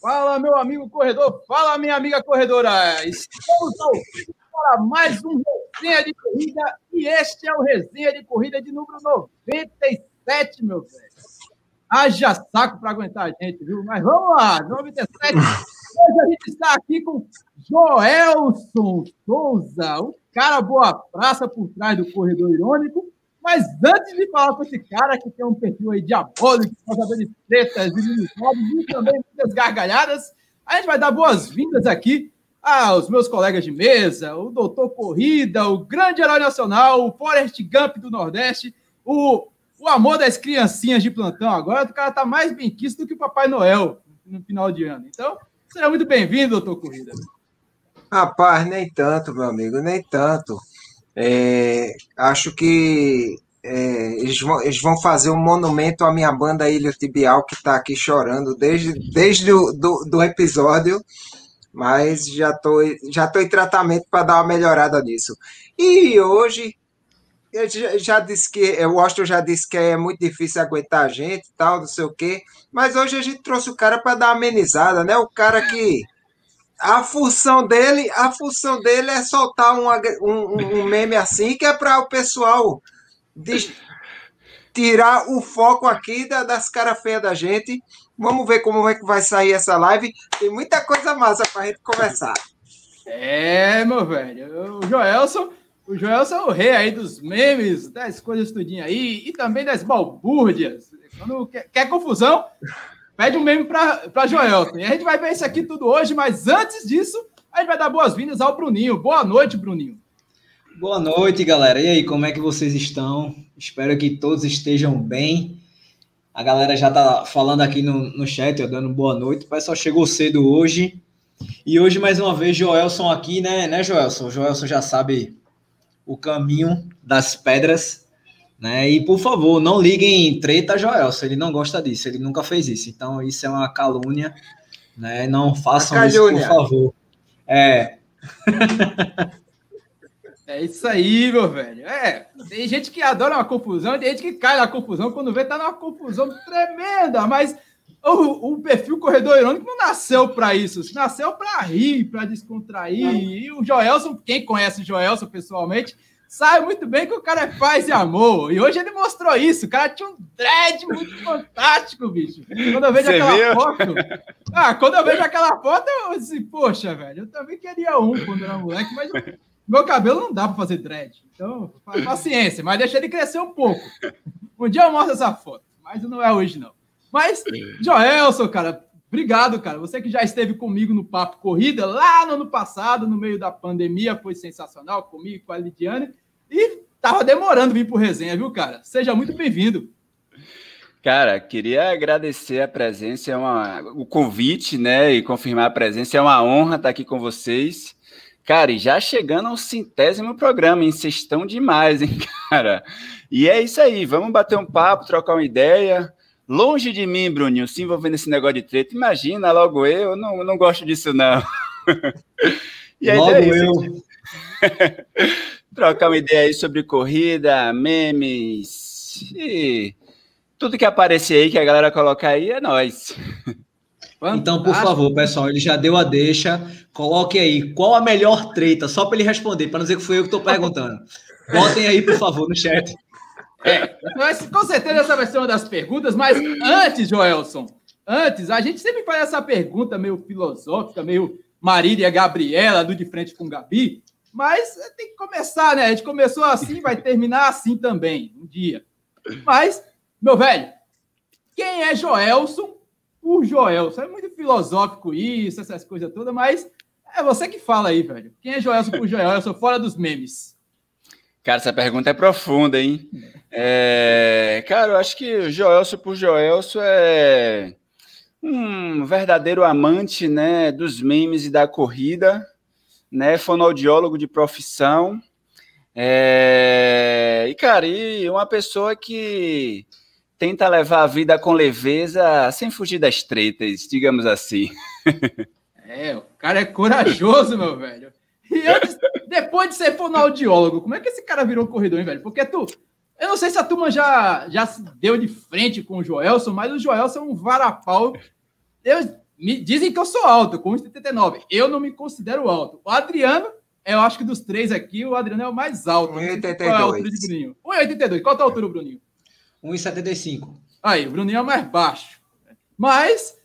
Fala, meu amigo corredor. Fala, minha amiga corredora. Estamos ao vivo para mais um Resenha de Corrida. E este é o Resenha de Corrida de número 97, meu velho. Haja saco para aguentar a gente, viu? Mas vamos lá, 97. Hoje a gente está aqui com Joelson Souza, um cara boa praça por trás do corredor irônico mas antes de falar com esse cara que tem um perfil aí diabólico, de tretas e e também muitas gargalhadas, a gente vai dar boas-vindas aqui aos meus colegas de mesa, o doutor Corrida, o grande herói nacional, o Forrest Gump do Nordeste, o, o amor das criancinhas de plantão. Agora o cara tá mais bem do que o Papai Noel no final de ano. Então, seja muito bem-vindo, doutor Corrida. Rapaz, nem tanto, meu amigo, nem tanto. É, acho que é, eles, vão, eles vão fazer um monumento à minha banda Ilha Tibial, que está aqui chorando desde, desde o do, do episódio, mas já estou já tô em tratamento para dar uma melhorada nisso. E hoje, eu já, disse que, o Washington já disse que é muito difícil aguentar a gente tal, não sei o quê, mas hoje a gente trouxe o cara para dar uma amenizada, né? O cara que a função dele, a função dele é soltar um, um, um meme assim que é para o pessoal de, tirar o foco aqui da, das caras feias da gente. Vamos ver como é que vai sair essa live. Tem muita coisa massa para a gente conversar. É, meu velho. O Joelson, o Joelson é o rei aí dos memes, das coisas tudinho aí, e também das balbúrdias. Quando quer, quer confusão, Pede um meme para Joelton. E a gente vai ver isso aqui tudo hoje, mas antes disso, a gente vai dar boas-vindas ao Bruninho. Boa noite, Bruninho. Boa noite, galera. E aí, como é que vocês estão? Espero que todos estejam bem. A galera já tá falando aqui no, no chat, ó, dando boa noite. O pessoal chegou cedo hoje. E hoje, mais uma vez, Joelson aqui, né, né, Joelson? O Joelson já sabe o caminho das pedras. Né? E por favor, não liguem em treta Joelson, ele não gosta disso, ele nunca fez isso. Então, isso é uma calúnia, né? Não façam isso, por favor. É. é isso aí, meu velho. É, tem gente que adora uma confusão, tem gente que cai na confusão quando vê tá numa confusão tremenda, mas o, o perfil corredor irônico não nasceu para isso, nasceu para rir, para descontrair. E o Joelson, quem conhece o Joelson pessoalmente, sabe muito bem que o cara é paz e amor. E hoje ele mostrou isso. O cara tinha um dread muito fantástico, bicho. Quando eu vejo Você aquela viu? foto. Ah, quando eu vejo aquela foto, eu disse, poxa, velho, eu também queria um quando era moleque, mas meu cabelo não dá para fazer dread. Então, paciência, mas deixa ele crescer um pouco. Um dia eu mostro essa foto, mas não é hoje, não. Mas, Joelson, cara, Obrigado, cara. Você que já esteve comigo no Papo Corrida lá no ano passado, no meio da pandemia, foi sensacional comigo, com a Lidiane. E tava demorando vir pro resenha, viu, cara? Seja muito bem-vindo. Cara, queria agradecer a presença, é uma, o convite, né? E confirmar a presença. É uma honra estar aqui com vocês. Cara, e já chegando ao centésimo programa, hein? Vocês estão demais, hein, cara? E é isso aí, vamos bater um papo, trocar uma ideia. Longe de mim, Bruninho, se envolvendo nesse negócio de treta. Imagina, logo eu, não, não gosto disso, não. e aí, logo é eu. Trocar uma ideia aí sobre corrida, memes e tudo que aparecer aí, que a galera colocar aí, é nós. Então, por favor, pessoal, ele já deu a deixa. Coloque aí qual a melhor treta, só para ele responder, para não dizer que foi eu que estou perguntando. Botem aí, por favor, no chat. É, mas, com certeza essa vai ser uma das perguntas, mas antes, Joelson, antes, a gente sempre faz essa pergunta meio filosófica, meio Marília Gabriela, do De Frente com Gabi, mas tem que começar, né? A gente começou assim, vai terminar assim também, um dia. Mas, meu velho, quem é Joelson por Joelson? É muito filosófico isso, essas coisas todas, mas é você que fala aí, velho. Quem é Joelson por Joelson, fora dos memes? Cara, essa pergunta é profunda, hein? É, cara, eu acho que o Joelso por Joelso é um verdadeiro amante, né, dos memes e da corrida, né, fonoaudiólogo de profissão. É, e, cara, e uma pessoa que tenta levar a vida com leveza, sem fugir das tretas, digamos assim. É, o cara é corajoso, meu velho. E antes, depois de ser fonoaudiólogo, como é que esse cara virou corredor, hein, velho? Porque tu. Eu não sei se a turma já, já se deu de frente com o Joelson, mas o Joelson é um varapau. Eu me dizem que eu sou alto, com 1,79. Eu não me considero alto. O Adriano, eu acho que dos três aqui, o Adriano é o mais alto. 1,82. Qual é a altura de Bruninho? 1,82. Qual é a altura, Bruninho? 1,75. Aí, o Bruninho é o mais baixo. Mas,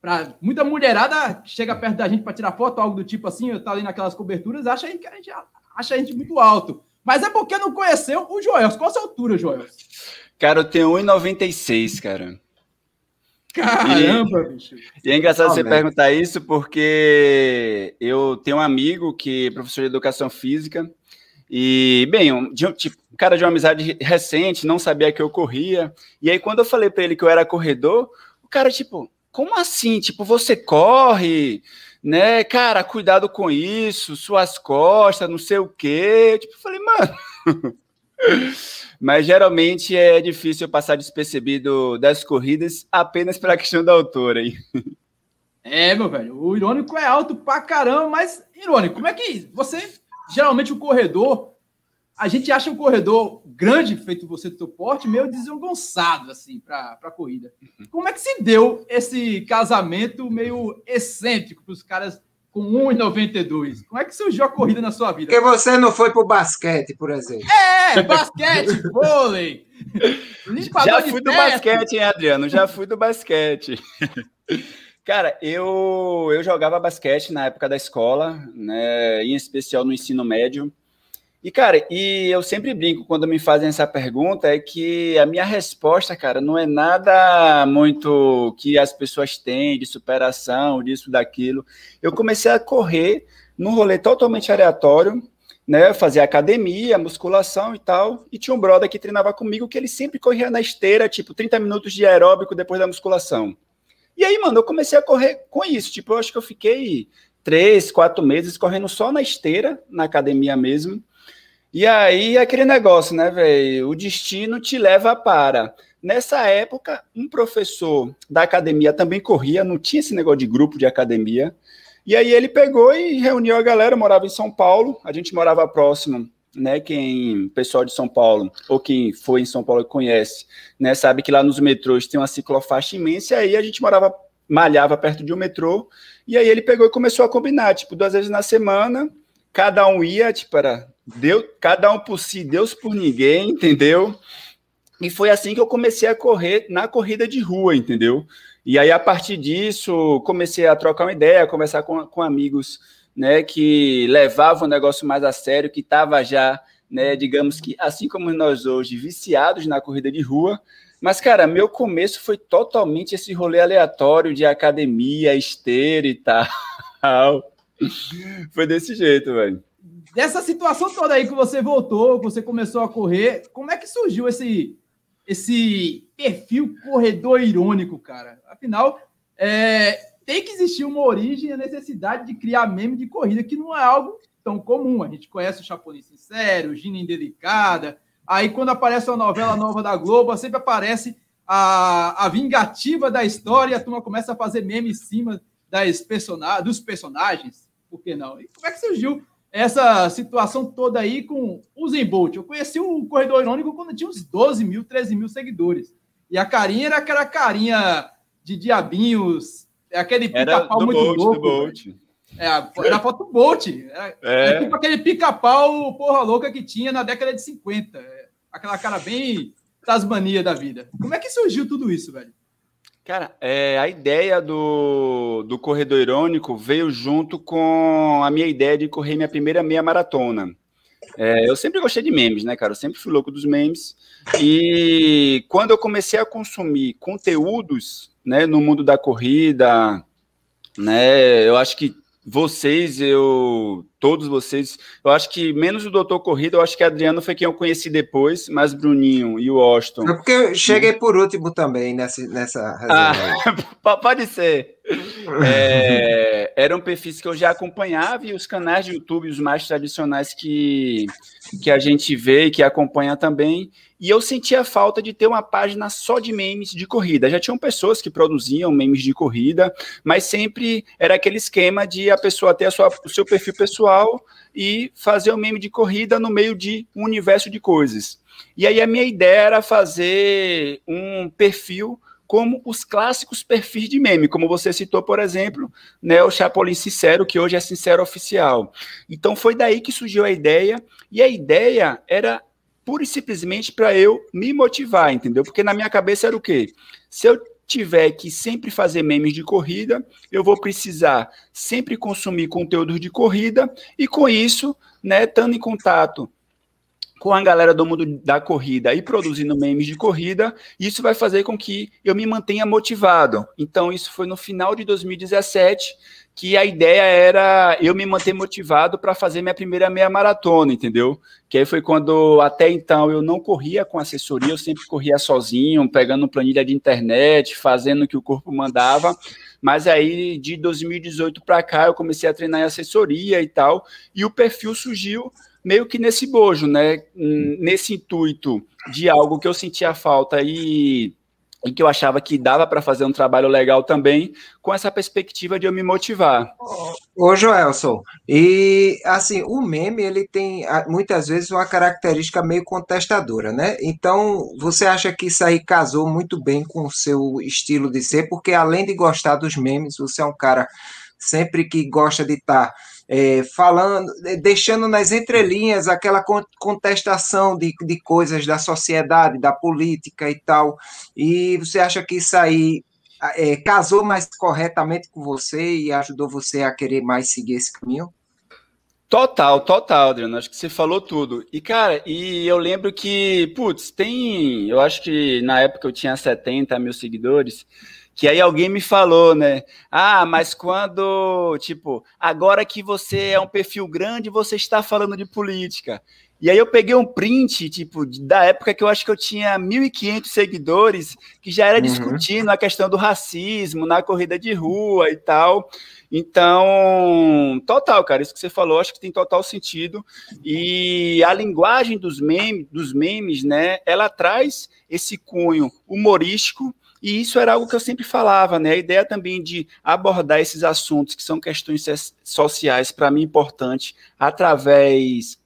para muita mulherada que chega perto da gente para tirar foto, algo do tipo assim, tá ali naquelas coberturas, acha que a gente acha a gente muito alto. Mas é porque não conheceu o Joel. Qual a sua altura, Joel? Cara, eu tenho 1,96, cara. Caramba, e, bicho. E é engraçado oh, você perguntar isso porque eu tenho um amigo que é professor de educação física e, bem, um, de, tipo, um cara de uma amizade recente, não sabia que eu corria. E aí, quando eu falei para ele que eu era corredor, o cara, tipo, como assim? Tipo, você corre, né? Cara, cuidado com isso, suas costas, não sei o quê. Tipo, eu falei, mano. Mas geralmente é difícil passar despercebido das corridas apenas pela questão da altura aí. É, meu velho, o irônico é alto pra caramba, mas irônico, como é que você, geralmente o corredor, a gente acha o corredor grande, feito você do seu porte, meio desengonçado, assim, pra, pra corrida. Como é que se deu esse casamento meio excêntrico para os caras com 1,92. Como é que surgiu a corrida na sua vida? Porque você não foi pro basquete, por exemplo. É, basquete, vôlei. Já fui do basquete, hein, Adriano? Já fui do basquete. Cara, eu, eu jogava basquete na época da escola, né, em especial no ensino médio. E, cara, e eu sempre brinco quando me fazem essa pergunta, é que a minha resposta, cara, não é nada muito que as pessoas têm de superação, disso, daquilo. Eu comecei a correr num rolê totalmente aleatório, né? Fazia academia, musculação e tal. E tinha um brother que treinava comigo que ele sempre corria na esteira, tipo, 30 minutos de aeróbico depois da musculação. E aí, mano, eu comecei a correr com isso. Tipo, eu acho que eu fiquei três, quatro meses correndo só na esteira, na academia mesmo. E aí, aquele negócio, né, velho? O destino te leva para. Nessa época, um professor da academia também corria, não tinha esse negócio de grupo de academia. E aí ele pegou e reuniu a galera, morava em São Paulo, a gente morava próximo, né? Quem, pessoal de São Paulo, ou quem foi em São Paulo e conhece, né? Sabe que lá nos metrôs tem uma ciclofaixa imensa, e aí a gente morava, malhava perto de um metrô, e aí ele pegou e começou a combinar, tipo, duas vezes na semana, cada um ia, tipo, era Deus, cada um por si, Deus por ninguém, entendeu? E foi assim que eu comecei a correr na corrida de rua, entendeu? E aí, a partir disso, comecei a trocar uma ideia, conversar com, com amigos né, que levavam o negócio mais a sério, que estava já, né, digamos que, assim como nós hoje, viciados na corrida de rua. Mas, cara, meu começo foi totalmente esse rolê aleatório de academia, esteira e tal. foi desse jeito, velho. Dessa situação toda aí que você voltou, que você começou a correr, como é que surgiu esse, esse perfil corredor irônico, cara? Afinal, é, tem que existir uma origem, a necessidade de criar meme de corrida, que não é algo tão comum. A gente conhece o Chapolin Sincero, Gina Indelicada. Aí, quando aparece uma novela nova da Globo, sempre aparece a, a vingativa da história, a turma começa a fazer meme em cima das person dos personagens. Por que não? E como é que surgiu essa situação toda aí com o Zen Bolt. Eu conheci o Corredor Irônico quando tinha uns 12 mil, 13 mil seguidores. E a carinha era aquela carinha de diabinhos, é aquele pica-pau muito Bolt, louco. Bolt. É, era a foto Bolt. É, é. é tipo aquele pica-pau porra louca que tinha na década de 50. É, aquela cara bem Tasmania da vida. Como é que surgiu tudo isso, velho? Cara, é, a ideia do, do corredor irônico veio junto com a minha ideia de correr minha primeira meia maratona. É, eu sempre gostei de memes, né, cara? Eu sempre fui louco dos memes. E quando eu comecei a consumir conteúdos, né, no mundo da corrida, né, eu acho que vocês, eu, todos vocês, eu acho que menos o Doutor Corrida, eu acho que Adriano foi quem eu conheci depois, mas Bruninho e o Austin. É porque eu cheguei por último também nessa, nessa ah, Pode ser. É, eram perfis que eu já acompanhava e os canais de YouTube, os mais tradicionais que, que a gente vê e que acompanha também, e eu sentia falta de ter uma página só de memes de corrida. Já tinham pessoas que produziam memes de corrida, mas sempre era aquele esquema de a pessoa ter a sua, o seu perfil pessoal e fazer o um meme de corrida no meio de um universo de coisas. E aí a minha ideia era fazer um perfil como os clássicos perfis de meme, como você citou, por exemplo, né, o Chapolin Sincero, que hoje é Sincero Oficial. Então foi daí que surgiu a ideia, e a ideia era pura e simplesmente para eu me motivar, entendeu? Porque na minha cabeça era o quê? Se eu tiver que sempre fazer memes de corrida, eu vou precisar sempre consumir conteúdo de corrida e com isso, né, estando em contato com a galera do mundo da corrida e produzindo memes de corrida, isso vai fazer com que eu me mantenha motivado. Então, isso foi no final de 2017 que a ideia era eu me manter motivado para fazer minha primeira meia maratona, entendeu? Que aí foi quando até então eu não corria com assessoria, eu sempre corria sozinho, pegando planilha de internet, fazendo o que o corpo mandava. Mas aí de 2018 para cá eu comecei a treinar em assessoria e tal, e o perfil surgiu meio que nesse bojo, né? Nesse intuito de algo que eu sentia falta e e que eu achava que dava para fazer um trabalho legal também, com essa perspectiva de eu me motivar. Ô, Joelson, e assim, o meme, ele tem muitas vezes uma característica meio contestadora, né? Então, você acha que isso aí casou muito bem com o seu estilo de ser, porque além de gostar dos memes, você é um cara sempre que gosta de estar tá é, falando, é, deixando nas entrelinhas aquela contestação de, de coisas da sociedade, da política e tal. E você acha que isso aí é, casou mais corretamente com você e ajudou você a querer mais seguir esse caminho? Total, total, Adriano. Acho que você falou tudo. E, cara, e eu lembro que, putz, tem. Eu acho que na época eu tinha 70 mil seguidores. Que aí alguém me falou, né? Ah, mas quando, tipo, agora que você é um perfil grande, você está falando de política. E aí eu peguei um print, tipo, da época que eu acho que eu tinha 1.500 seguidores, que já era uhum. discutindo a questão do racismo na corrida de rua e tal. Então, total, cara, isso que você falou, acho que tem total sentido. E a linguagem dos memes, dos memes, né, ela traz esse cunho humorístico, e isso era algo que eu sempre falava, né? A ideia também de abordar esses assuntos que são questões sociais, para mim, importante, através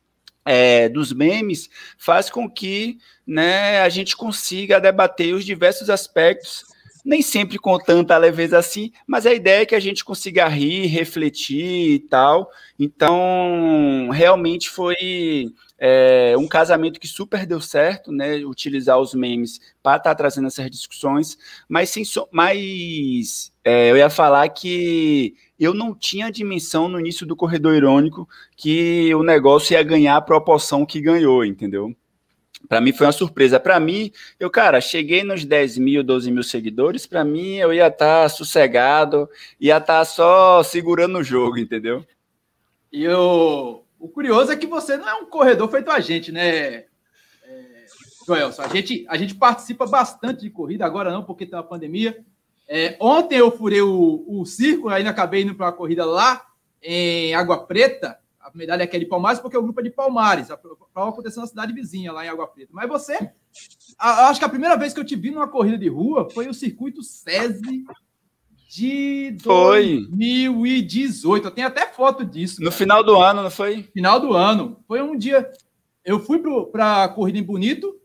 é, dos memes, faz com que né, a gente consiga debater os diversos aspectos nem sempre com tanta leveza assim, mas a ideia é que a gente consiga rir, refletir e tal. Então, realmente foi é, um casamento que super deu certo, né? Utilizar os memes para estar tá trazendo essas discussões, mas sem so, mas é, eu ia falar que eu não tinha dimensão no início do corredor irônico que o negócio ia ganhar a proporção que ganhou, entendeu? Para mim foi uma surpresa. Para mim, eu, cara, cheguei nos 10 mil, 12 mil seguidores. Para mim, eu ia estar tá sossegado, ia estar tá só segurando o jogo, entendeu? E o, o curioso é que você não é um corredor feito a gente, né, é, Joelson? A gente, a gente participa bastante de corrida, agora não, porque tem a pandemia. É, ontem eu furei o, o círculo, ainda acabei indo para uma corrida lá em Água Preta a medalha aqui é de Palmares porque o grupo é de Palmares. A prova aconteceu na cidade vizinha, lá em Água Preta. Mas você, a, acho que a primeira vez que eu te vi numa corrida de rua foi o circuito SESI de foi. 2018. Eu tenho até foto disso. No cara. final do ano, não foi? Final do ano. Foi um dia. Eu fui para a corrida em Bonito,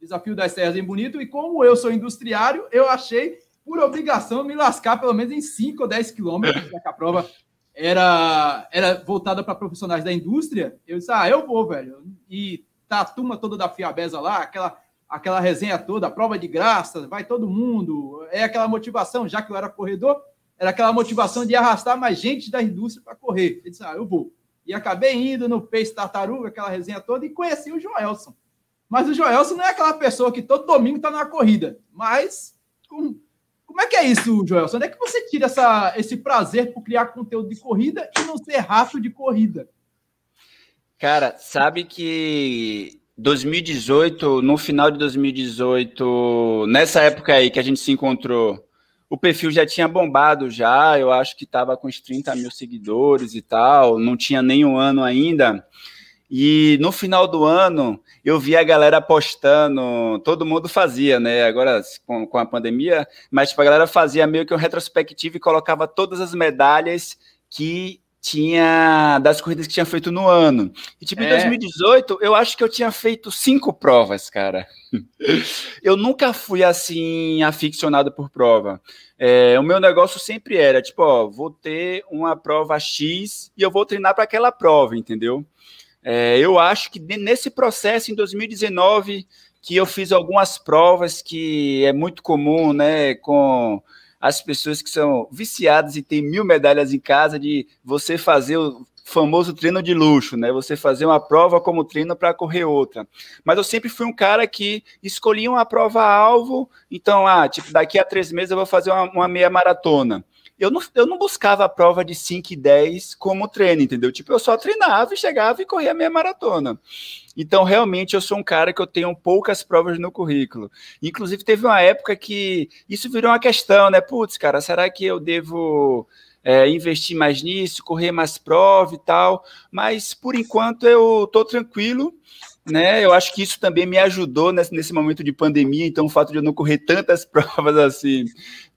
desafio das serras em Bonito, e como eu sou industriário, eu achei por obrigação me lascar pelo menos em 5 ou 10 quilômetros, já que a prova era, era voltada para profissionais da indústria, eu disse, ah, eu vou, velho. E tá a turma toda da Fiabesa lá, aquela, aquela resenha toda, a prova de graça, vai todo mundo. É aquela motivação, já que eu era corredor, era aquela motivação de arrastar mais gente da indústria para correr. Eu disse, ah, eu vou. E acabei indo no Pace Tartaruga, aquela resenha toda, e conheci o Joelson. Mas o Joelson não é aquela pessoa que todo domingo está na corrida, mas com como é que é isso, Joelson? Onde é que você tira essa, esse prazer por criar conteúdo de corrida e não ser rato de corrida? Cara, sabe que 2018, no final de 2018, nessa época aí que a gente se encontrou, o perfil já tinha bombado já, eu acho que estava com uns 30 mil seguidores e tal, não tinha nem um ano ainda. E no final do ano, eu vi a galera postando, todo mundo fazia, né? Agora com, com a pandemia, mas tipo, a galera fazia meio que um retrospectivo e colocava todas as medalhas que tinha das corridas que tinha feito no ano. E tipo, é. em 2018, eu acho que eu tinha feito cinco provas, cara. eu nunca fui assim aficionado por prova. É, o meu negócio sempre era, tipo, ó, vou ter uma prova X e eu vou treinar para aquela prova, entendeu? É, eu acho que nesse processo, em 2019, que eu fiz algumas provas que é muito comum, né, com as pessoas que são viciadas e têm mil medalhas em casa, de você fazer o famoso treino de luxo, né? Você fazer uma prova como treino para correr outra. Mas eu sempre fui um cara que escolhia uma prova-alvo, então, ah, tipo, daqui a três meses eu vou fazer uma, uma meia maratona eu não, eu não buscava a prova de 5 e 10 como treino, entendeu? Tipo, eu só treinava e chegava e corria a minha maratona. Então, realmente, eu sou um cara que eu tenho poucas provas no currículo. Inclusive, teve uma época que isso virou uma questão, né? Putz, cara, será que eu devo é, investir mais nisso, correr mais prova e tal? Mas, por enquanto, eu tô tranquilo né? Eu acho que isso também me ajudou nesse, nesse momento de pandemia, então o fato de eu não correr tantas provas assim,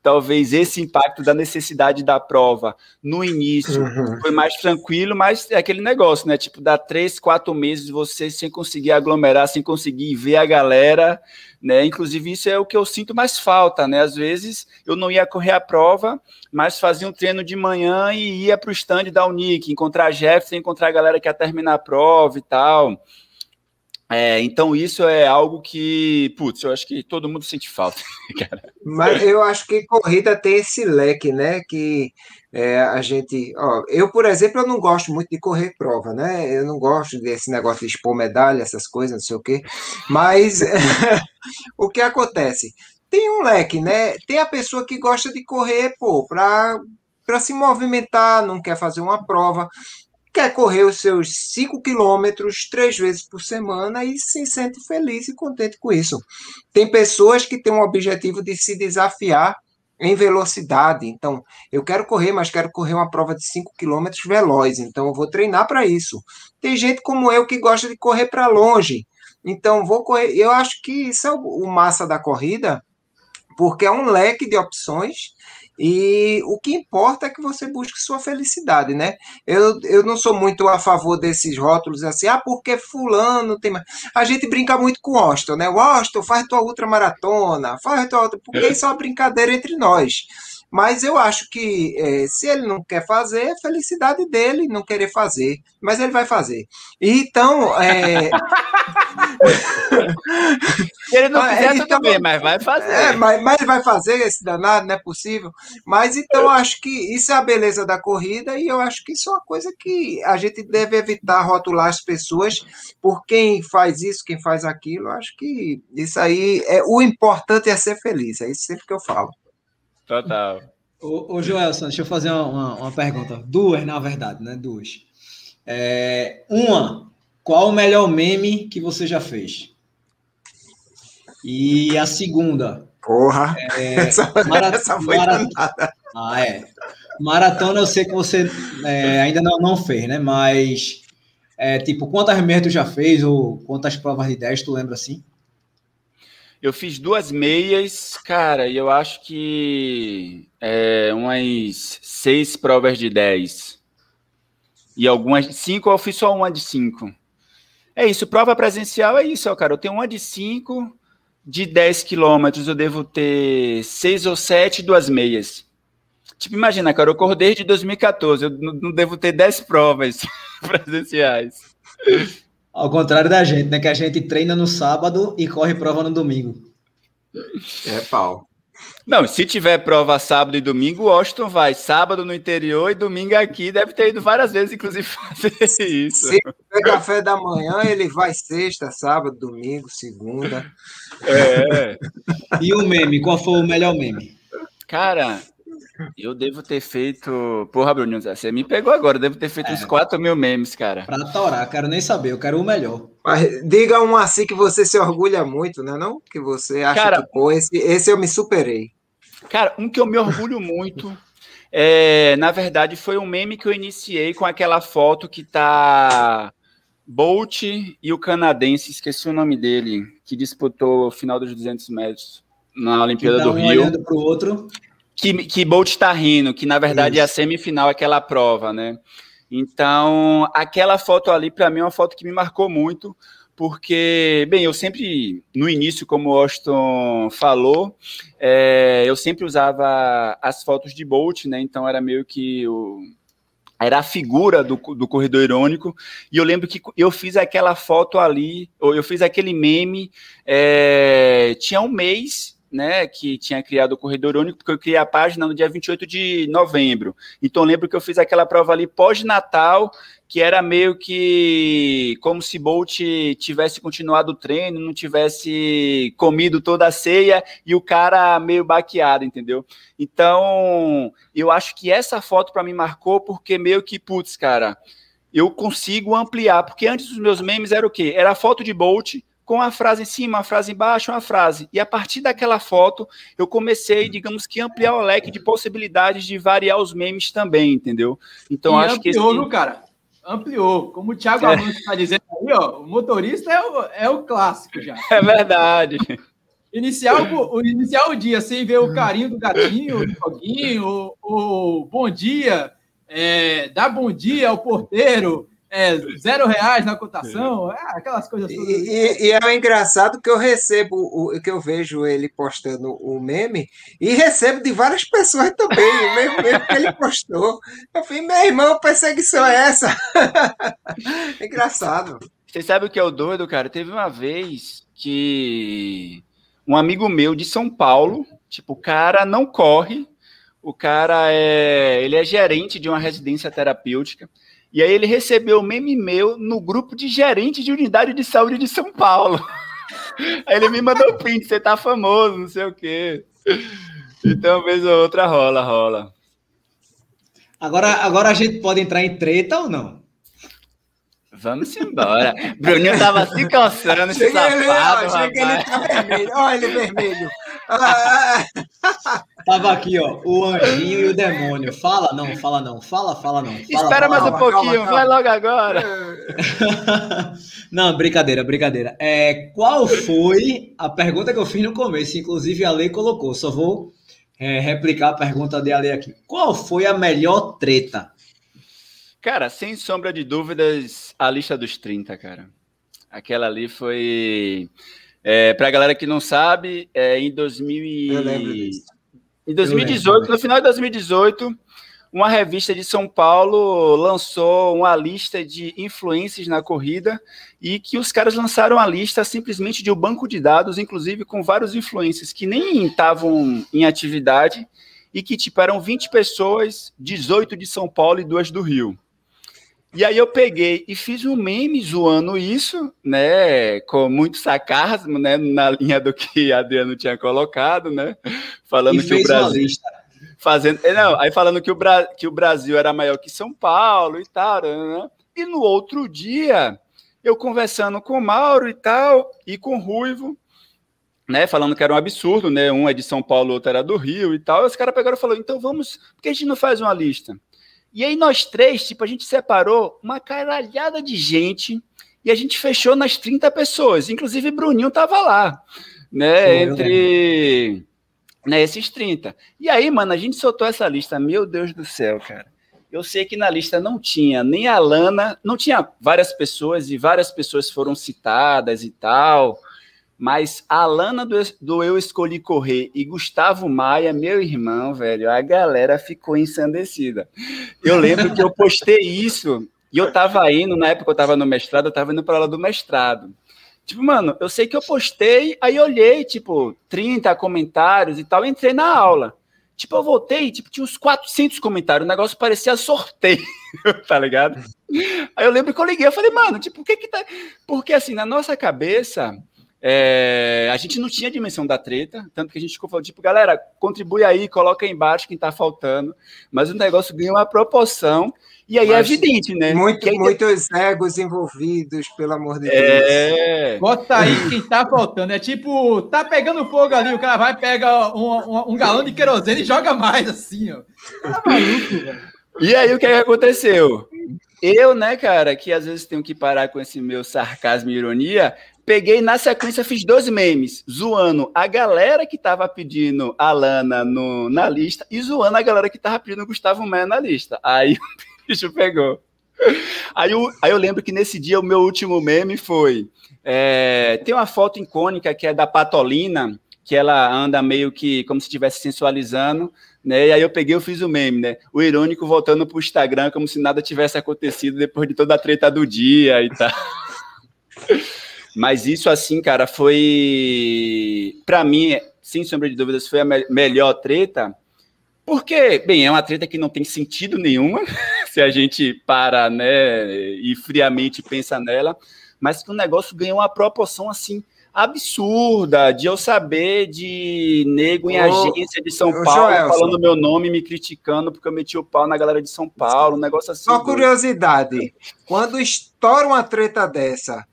talvez esse impacto da necessidade da prova no início uhum. foi mais tranquilo, mas é aquele negócio, né? Tipo, dá três, quatro meses você sem conseguir aglomerar, sem conseguir ver a galera, né? Inclusive, isso é o que eu sinto mais falta, né? Às vezes eu não ia correr a prova, mas fazia um treino de manhã e ia para o stand da Unic, encontrar Jefferson, encontrar a galera que ia terminar a prova e tal. É, então isso é algo que, putz, eu acho que todo mundo sente falta, cara. Mas eu acho que corrida tem esse leque, né? Que é, a gente, ó, eu por exemplo, eu não gosto muito de correr prova, né? Eu não gosto desse negócio de expor medalha, essas coisas, não sei o quê. Mas o que acontece? Tem um leque, né? Tem a pessoa que gosta de correr, pô, para para se movimentar, não quer fazer uma prova quer correr os seus 5 quilômetros três vezes por semana e se sente feliz e contente com isso. Tem pessoas que têm um objetivo de se desafiar em velocidade. Então, eu quero correr, mas quero correr uma prova de 5 quilômetros veloz. Então, eu vou treinar para isso. Tem gente como eu que gosta de correr para longe. Então, vou correr. Eu acho que isso é o massa da corrida, porque é um leque de opções e o que importa é que você busque sua felicidade, né? Eu, eu não sou muito a favor desses rótulos assim, ah, porque fulano tem mais. A gente brinca muito com o Austin, né? O Austin, faz tua ultramaratona, faz tua outra, porque isso é uma brincadeira entre nós. Mas eu acho que é, se ele não quer fazer, é felicidade dele não querer fazer. Mas ele vai fazer. Então. É... ele não quiser, então, tudo bem, mas vai fazer. É, mas, mas vai fazer esse danado, não é possível. Mas então acho que isso é a beleza da corrida e eu acho que isso é uma coisa que a gente deve evitar rotular as pessoas por quem faz isso, quem faz aquilo. Eu acho que isso aí é o importante é ser feliz. É isso sempre que eu falo. Total. Ô, ô Joelson, deixa eu fazer uma, uma pergunta. Duas, na verdade, né? Duas. É, uma, qual o melhor meme que você já fez? E a segunda. Porra! É, essa, marat essa foi marat Ah, é. Maratona eu sei que você é, ainda não, não fez, né? Mas, é, tipo, quantas meias tu já fez ou quantas provas de 10 tu lembra assim? Eu fiz duas meias, cara, e eu acho que é, umas seis provas de dez. E algumas de cinco, eu fiz só uma de cinco. É isso, prova presencial é isso, cara. Eu tenho uma de cinco, de 10 quilômetros eu devo ter seis ou sete, duas meias. Tipo, imagina, cara, eu corro desde 2014, eu não devo ter 10 provas presenciais. Ao contrário da gente, né? Que a gente treina no sábado e corre prova no domingo. É pau. Não, se tiver prova sábado e domingo, o Washington vai sábado no interior e domingo aqui. Deve ter ido várias vezes, inclusive, fazer isso. Se tiver café da manhã, ele vai sexta, sábado, domingo, segunda. É. E o meme? Qual foi o melhor meme? Cara, eu devo ter feito. Porra, Bruno, você me pegou agora. Eu devo ter feito é. uns 4 mil memes, cara. Pra torar, quero nem saber, eu quero o melhor. Mas diga um assim que você se orgulha muito, né? Não? Que você acha cara, que, pô, esse, esse eu me superei. Cara, um que eu me orgulho muito. É, na verdade, foi um meme que eu iniciei com aquela foto que tá Bolt e o canadense, esqueci o nome dele, que disputou o final dos 200 metros na Olimpíada que tá do um Rio. olhando pro outro que, que Bolt está rindo, que na verdade Isso. é a semifinal aquela prova, né? Então, aquela foto ali, para mim, é uma foto que me marcou muito, porque, bem, eu sempre, no início, como o Austin falou, é, eu sempre usava as fotos de Bolt, né? Então, era meio que o, era a figura do, do corredor irônico, e eu lembro que eu fiz aquela foto ali, ou eu fiz aquele meme, é, tinha um mês né, que tinha criado o Corredor Único, porque eu criei a página no dia 28 de novembro. Então, lembro que eu fiz aquela prova ali pós-Natal, que era meio que como se Bolt tivesse continuado o treino, não tivesse comido toda a ceia e o cara meio baqueado, entendeu? Então, eu acho que essa foto para mim marcou porque meio que, putz, cara, eu consigo ampliar, porque antes os meus memes era o quê? Era a foto de Bolt, com a frase em cima, a frase embaixo, uma frase. E a partir daquela foto, eu comecei, digamos que, ampliar o leque de possibilidades de variar os memes também, entendeu? Então, e acho ampliou, que. Ampliou, esse... cara? Ampliou. Como o Thiago é. está dizendo aí, ó, o motorista é o, é o clássico já. É verdade. Iniciar o, iniciar o dia sem ver o carinho do gatinho, do joguinho, o, o bom dia, é, dar bom dia ao porteiro, é, zero reais na cotação, é, aquelas coisas todas. E, e, é engraçado que eu recebo, o, que eu vejo ele postando o meme, e recebo de várias pessoas também, o mesmo meme que ele postou. Eu falei, meu irmão, perseguição é essa? é engraçado. Você sabe o que é o doido, cara? Teve uma vez que um amigo meu de São Paulo, tipo, o cara não corre, o cara é, ele é gerente de uma residência terapêutica, e aí ele recebeu o meme meu no grupo de gerente de unidade de saúde de São Paulo. Aí ele me mandou print, você tá famoso, não sei o quê. Então, vez ou outra rola, rola. Agora, agora a gente pode entrar em treta ou não? Vamos embora. Bruninho tava se coçando esse safado, Chega ele tá vermelho. Olha ele vermelho. Tava aqui, ó, o anjinho e o demônio. Fala não, fala não, fala, fala não. Fala, Espera fala, mais um pouquinho, calma, calma. vai logo agora. não, brincadeira, brincadeira. É, qual foi a pergunta que eu fiz no começo? Inclusive a lei colocou, só vou é, replicar a pergunta de Ale aqui. Qual foi a melhor treta? Cara, sem sombra de dúvidas, a lista dos 30, cara. Aquela ali foi. É, Para a galera que não sabe, é, em 2000 e... Em 2018, no final de 2018, uma revista de São Paulo lançou uma lista de influências na corrida e que os caras lançaram a lista simplesmente de um banco de dados, inclusive com vários influências que nem estavam em atividade e que tipo eram 20 pessoas, 18 de São Paulo e duas do Rio. E aí eu peguei e fiz um meme zoando isso, né, com muito sarcasmo, né, na linha do que Adriano tinha colocado, né, falando e que o Brasil fazendo, é, não, aí falando que o, Bra... que o Brasil era maior que São Paulo e tal, né? E no outro dia, eu conversando com o Mauro e tal, e com o Ruivo, né, falando que era um absurdo, né, um é de São Paulo, outro era do Rio e tal, e os caras pegaram e falaram, então vamos, por que a gente não faz uma lista? E aí nós três, tipo, a gente separou uma caralhada de gente e a gente fechou nas 30 pessoas. Inclusive, Bruninho tava lá, né? Foi, entre né, esses 30. E aí, mano, a gente soltou essa lista. Meu Deus do céu, cara. Eu sei que na lista não tinha nem a Lana, não tinha várias pessoas e várias pessoas foram citadas e tal. Mas a Lana do, do, Eu Escolhi Correr e Gustavo Maia, meu irmão, velho, a galera ficou ensandecida. Eu lembro que eu postei isso e eu tava indo, na época eu tava no mestrado, eu tava indo para aula do mestrado. Tipo, mano, eu sei que eu postei, aí olhei, tipo, 30 comentários e tal, entrei na aula. Tipo, eu voltei, tipo, tinha uns 400 comentários, o negócio parecia sorteio, tá ligado? Aí eu lembro que eu liguei, eu falei, mano, tipo, o que que tá... Porque, assim, na nossa cabeça, é, a gente não tinha dimensão da treta, tanto que a gente ficou falando, tipo, galera, contribui aí, coloca aí embaixo quem tá faltando. Mas o negócio ganhou uma proporção, e aí é Mas é evidente, né? Muito, aí, muitos egos envolvidos, pelo amor de é... Deus. Bota aí quem tá faltando. É tipo, tá pegando fogo ali, o cara vai, pega um, um, um galão de querosene e joga mais, assim, ó. Tá maluco, velho. E aí o que, é que aconteceu? Eu, né, cara, que às vezes tenho que parar com esse meu sarcasmo e ironia, Peguei na sequência, fiz dois memes, zoando a galera que tava pedindo a Lana no, na lista e zoando a galera que tava pedindo o Gustavo Maia na lista. Aí o bicho pegou. Aí eu, aí eu lembro que nesse dia o meu último meme foi. É, tem uma foto icônica que é da Patolina, que ela anda meio que como se estivesse sensualizando, né? E aí eu peguei e fiz o meme, né? O irônico voltando pro Instagram como se nada tivesse acontecido depois de toda a treta do dia e tal. Mas isso, assim, cara, foi. para mim, sem sombra de dúvidas, foi a me melhor treta. Porque, bem, é uma treta que não tem sentido nenhuma, se a gente para, né, e friamente pensa nela, mas que o negócio ganhou uma proporção, assim, absurda de eu saber de nego em agência de São ô, Paulo Joelson. falando meu nome, me criticando porque eu meti o pau na galera de São Paulo, um negócio assim. Só curiosidade, quando estoura uma treta dessa,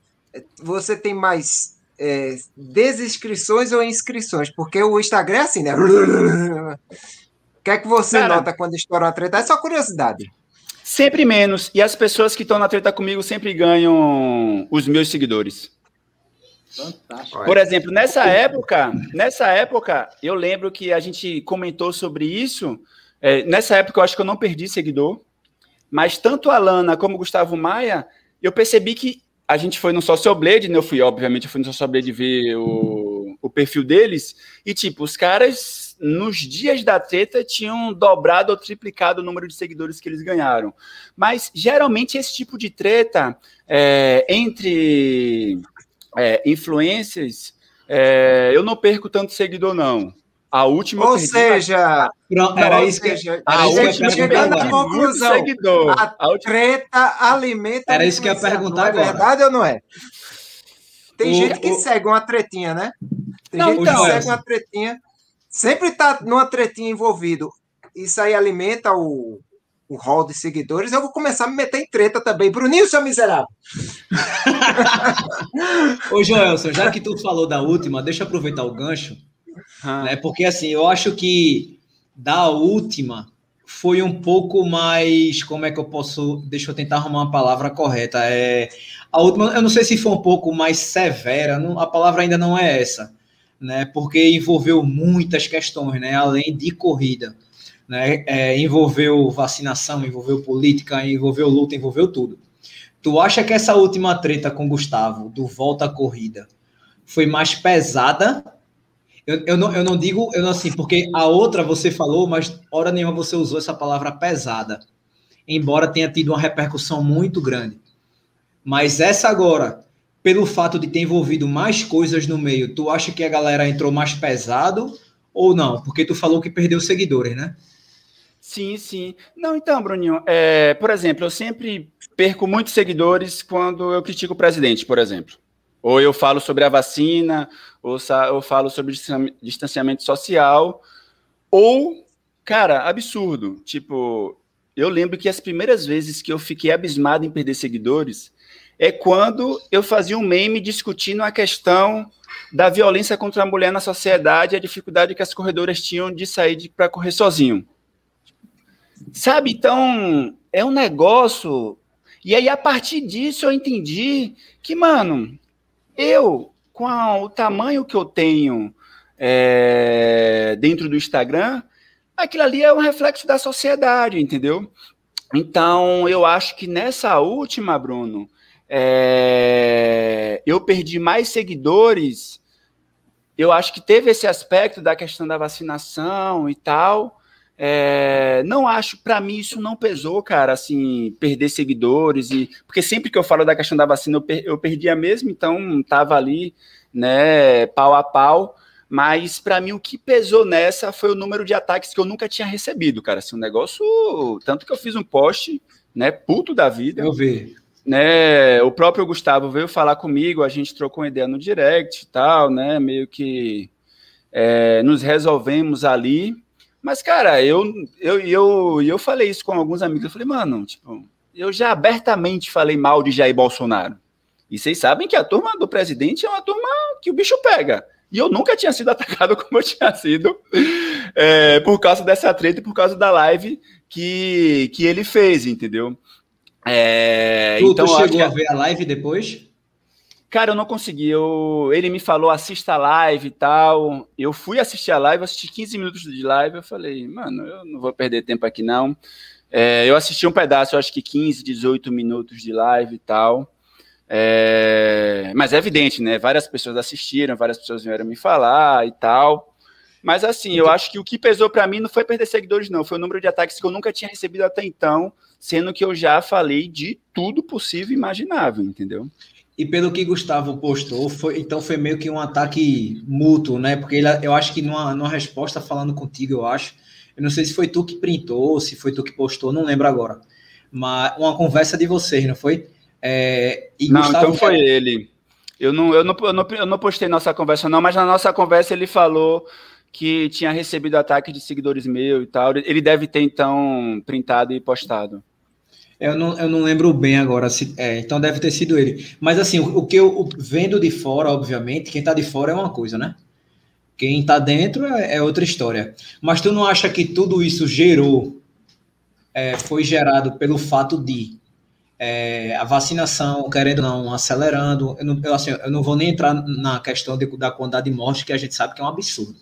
você tem mais é, desinscrições ou inscrições? Porque o Instagram é assim, né? O que é que você Cara, nota quando estoura uma treta? É só curiosidade. Sempre menos. E as pessoas que estão na treta comigo sempre ganham os meus seguidores. Fantástico. Por exemplo, nessa época, nessa época, eu lembro que a gente comentou sobre isso. É, nessa época, eu acho que eu não perdi seguidor, mas tanto a Lana como o Gustavo Maia, eu percebi que a gente foi no Social Blade, né? Eu fui, obviamente, eu fui no Social Blade ver o, o perfil deles, e tipo, os caras, nos dias da treta, tinham dobrado ou triplicado o número de seguidores que eles ganharam. Mas geralmente esse tipo de treta é, entre é, influências, é, eu não perco tanto seguidor, não. A última. Ou seja, era isso que, seja, a última chegando à conclusão. Seguidor. A, a treta alimenta. Era isso que eu ia perguntar é agora. É verdade ou não é? Tem o, gente que o... segue uma tretinha, né? Tem não, gente então, que segue uma tretinha. Sempre tá numa tretinha envolvido. Isso aí alimenta o, o hall de seguidores, eu vou começar a me meter em treta também. Bruninho, seu miserável! Ô, Joelson, já que tu falou da última, deixa eu aproveitar o gancho ah. Né? Porque assim, eu acho que da última foi um pouco mais. Como é que eu posso. Deixa eu tentar arrumar uma palavra correta. É, a última, eu não sei se foi um pouco mais severa, não, a palavra ainda não é essa, né? Porque envolveu muitas questões, né? Além de corrida. Né? É, envolveu vacinação, envolveu política, envolveu luta, envolveu tudo. Tu acha que essa última treta com Gustavo, do volta à corrida, foi mais pesada eu, eu, não, eu não digo, eu não assim, porque a outra você falou, mas hora nenhuma você usou essa palavra pesada, embora tenha tido uma repercussão muito grande. Mas essa agora, pelo fato de ter envolvido mais coisas no meio, tu acha que a galera entrou mais pesado ou não? Porque tu falou que perdeu seguidores, né? Sim, sim. Não, então, Bruninho, é, por exemplo, eu sempre perco muitos seguidores quando eu critico o presidente, por exemplo. Ou eu falo sobre a vacina, ou eu falo sobre distanciamento social, ou, cara, absurdo. Tipo, eu lembro que as primeiras vezes que eu fiquei abismado em perder seguidores é quando eu fazia um meme discutindo a questão da violência contra a mulher na sociedade a dificuldade que as corredoras tinham de sair para correr sozinho. Sabe? Então, é um negócio. E aí, a partir disso, eu entendi que, mano, eu, com o tamanho que eu tenho é, dentro do Instagram, aquilo ali é um reflexo da sociedade, entendeu? Então, eu acho que nessa última, Bruno, é, eu perdi mais seguidores. Eu acho que teve esse aspecto da questão da vacinação e tal, é, não acho, para mim, isso não pesou, cara, assim, perder seguidores, e porque sempre que eu falo da questão da vacina, eu, per, eu perdia mesmo, então tava ali, né, pau a pau. Mas para mim o que pesou nessa foi o número de ataques que eu nunca tinha recebido, cara. Assim, um negócio. Tanto que eu fiz um post, né, puto da vida. Eu vi. Né, o próprio Gustavo veio falar comigo, a gente trocou uma ideia no direct e tal, né? Meio que é, nos resolvemos ali. Mas, cara, eu, eu, eu, eu falei isso com alguns amigos. Eu falei, mano, tipo, eu já abertamente falei mal de Jair Bolsonaro. E vocês sabem que a turma do presidente é uma turma que o bicho pega. E eu nunca tinha sido atacado como eu tinha sido é, por causa dessa treta e por causa da live que, que ele fez, entendeu? É, tu, então, tu chegou a ver a live depois? Cara, eu não consegui. Eu, ele me falou, assista a live e tal. Eu fui assistir a live, assisti 15 minutos de live. Eu falei, mano, eu não vou perder tempo aqui, não. É, eu assisti um pedaço, acho que 15, 18 minutos de live e tal. É, mas é evidente, né? Várias pessoas assistiram, várias pessoas vieram me falar e tal. Mas assim, eu acho que o que pesou para mim não foi perder seguidores, não. Foi o número de ataques que eu nunca tinha recebido até então, sendo que eu já falei de tudo possível e imaginável, entendeu? E pelo que Gustavo postou, foi, então foi meio que um ataque mútuo, né? Porque ele, eu acho que numa, numa resposta falando contigo, eu acho, eu não sei se foi tu que printou, se foi tu que postou, não lembro agora. Mas uma conversa de vocês, não foi? É, não, Gustavo, então foi ele. Eu não, eu, não, eu, não, eu não postei nossa conversa, não, mas na nossa conversa ele falou que tinha recebido ataque de seguidores meu e tal. Ele deve ter, então, printado e postado. Eu não, eu não lembro bem agora, se, é, então deve ter sido ele. Mas assim, o, o que eu vendo de fora, obviamente, quem está de fora é uma coisa, né? Quem está dentro é, é, outra história. Mas tu não acha que tudo isso gerou, é, foi gerado pelo fato de é, a vacinação, querendo não, acelerando. Eu não, eu, assim, eu não vou nem entrar na questão de, da quantidade de mortes, que a gente sabe que é um absurdo.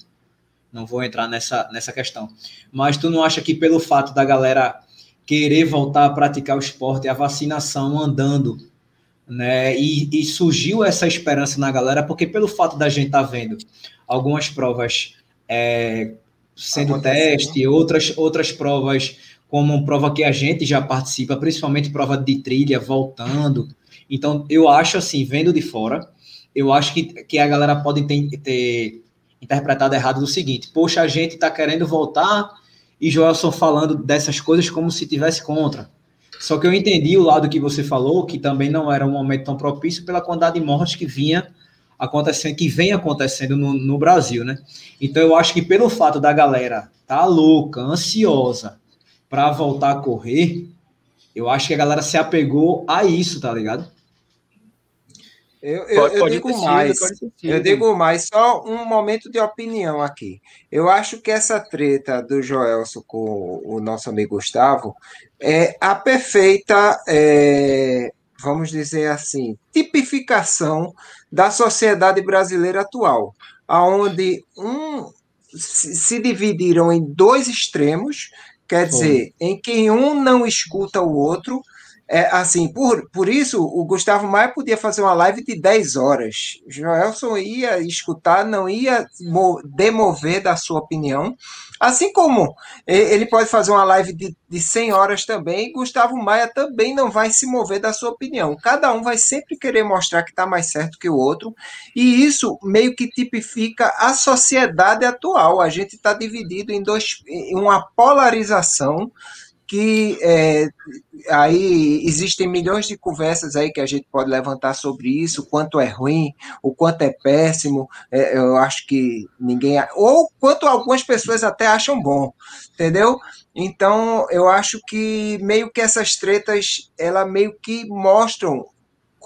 Não vou entrar nessa, nessa questão. Mas tu não acha que pelo fato da galera querer voltar a praticar o esporte, a vacinação andando, né? E, e surgiu essa esperança na galera, porque pelo fato da gente estar tá vendo algumas provas é, sendo teste, outras, outras provas como prova que a gente já participa, principalmente prova de trilha, voltando. Então, eu acho assim, vendo de fora, eu acho que, que a galera pode ter, ter interpretado errado do seguinte: poxa, a gente está querendo voltar e Joelson falando dessas coisas como se tivesse contra. Só que eu entendi o lado que você falou, que também não era um momento tão propício pela quantidade de mortes que vinha acontecendo, que vem acontecendo no, no Brasil, né? Então eu acho que pelo fato da galera tá louca, ansiosa para voltar a correr, eu acho que a galera se apegou a isso, tá ligado? Eu, eu, pode, eu digo mais, eu digo mais, só um momento de opinião aqui. Eu acho que essa treta do Joelson com o nosso amigo Gustavo é a perfeita, é, vamos dizer assim, tipificação da sociedade brasileira atual, aonde um se dividiram em dois extremos, quer dizer, em que um não escuta o outro é, assim, por, por isso, o Gustavo Maia podia fazer uma live de 10 horas. Joelson ia escutar, não ia demover da sua opinião. Assim como ele pode fazer uma live de, de 100 horas também, Gustavo Maia também não vai se mover da sua opinião. Cada um vai sempre querer mostrar que está mais certo que o outro, e isso meio que tipifica a sociedade atual. A gente está dividido em, dois, em uma polarização que é, aí existem milhões de conversas aí que a gente pode levantar sobre isso, o quanto é ruim, o quanto é péssimo, é, eu acho que ninguém, ou quanto algumas pessoas até acham bom, entendeu? Então, eu acho que meio que essas tretas, ela meio que mostram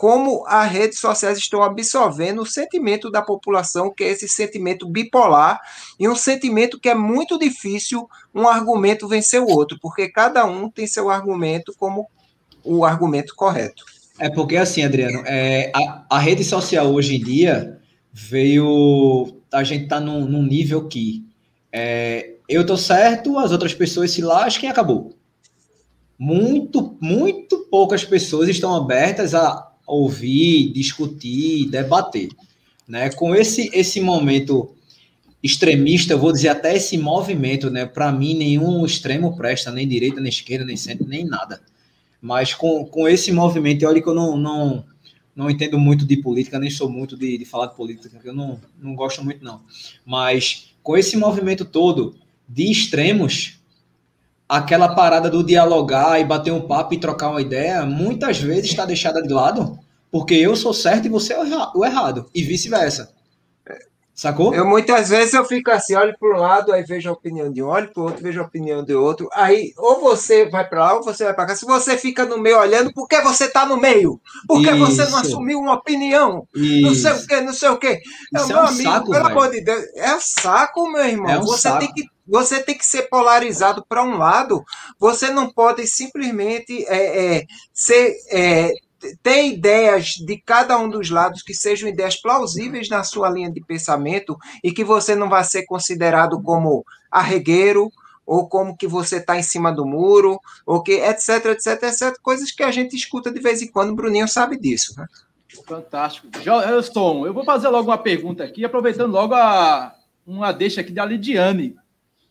como as redes sociais estão absorvendo o sentimento da população, que é esse sentimento bipolar, e um sentimento que é muito difícil um argumento vencer o outro, porque cada um tem seu argumento como o argumento correto. É porque assim, Adriano, é, a, a rede social hoje em dia veio. A gente está num, num, nível que é, eu tô certo, as outras pessoas se lasquem e acabou. Muito, muito poucas pessoas estão abertas a ouvir, discutir, debater. Né? Com esse, esse momento extremista, eu vou dizer até esse movimento, né? Para mim, nenhum extremo presta, nem direita, nem esquerda, nem centro, nem nada. Mas com, com esse movimento, olha que eu não, não, não entendo muito de política, nem sou muito de, de falar de política, eu não, não gosto muito, não. Mas com esse movimento todo de extremos, aquela parada do dialogar e bater um papo e trocar uma ideia, muitas vezes está deixada de lado, porque eu sou certo e você é o errado, e vice-versa. Sacou? Eu muitas vezes eu fico assim, olho para um lado, aí vejo a opinião de um, olho para o outro, vejo a opinião de outro. Aí, ou você vai para lá, ou você vai para cá. Se você fica no meio olhando, por que você está no meio? Por que Isso. você não assumiu uma opinião? Isso. Não sei o quê, não sei o quê. Isso meu é um amigo, saco, pelo amor de Deus, é saco, meu irmão. É um você saco. tem que você tem que ser polarizado para um lado. Você não pode simplesmente é, é, ser é, ter ideias de cada um dos lados que sejam ideias plausíveis na sua linha de pensamento e que você não vai ser considerado como arregueiro ou como que você está em cima do muro, ou que etc, etc, etc, coisas que a gente escuta de vez em quando, o Bruninho sabe disso, né? Fantástico. Joelson, eu vou fazer logo uma pergunta aqui, aproveitando logo a, uma deixa aqui da Lidiane.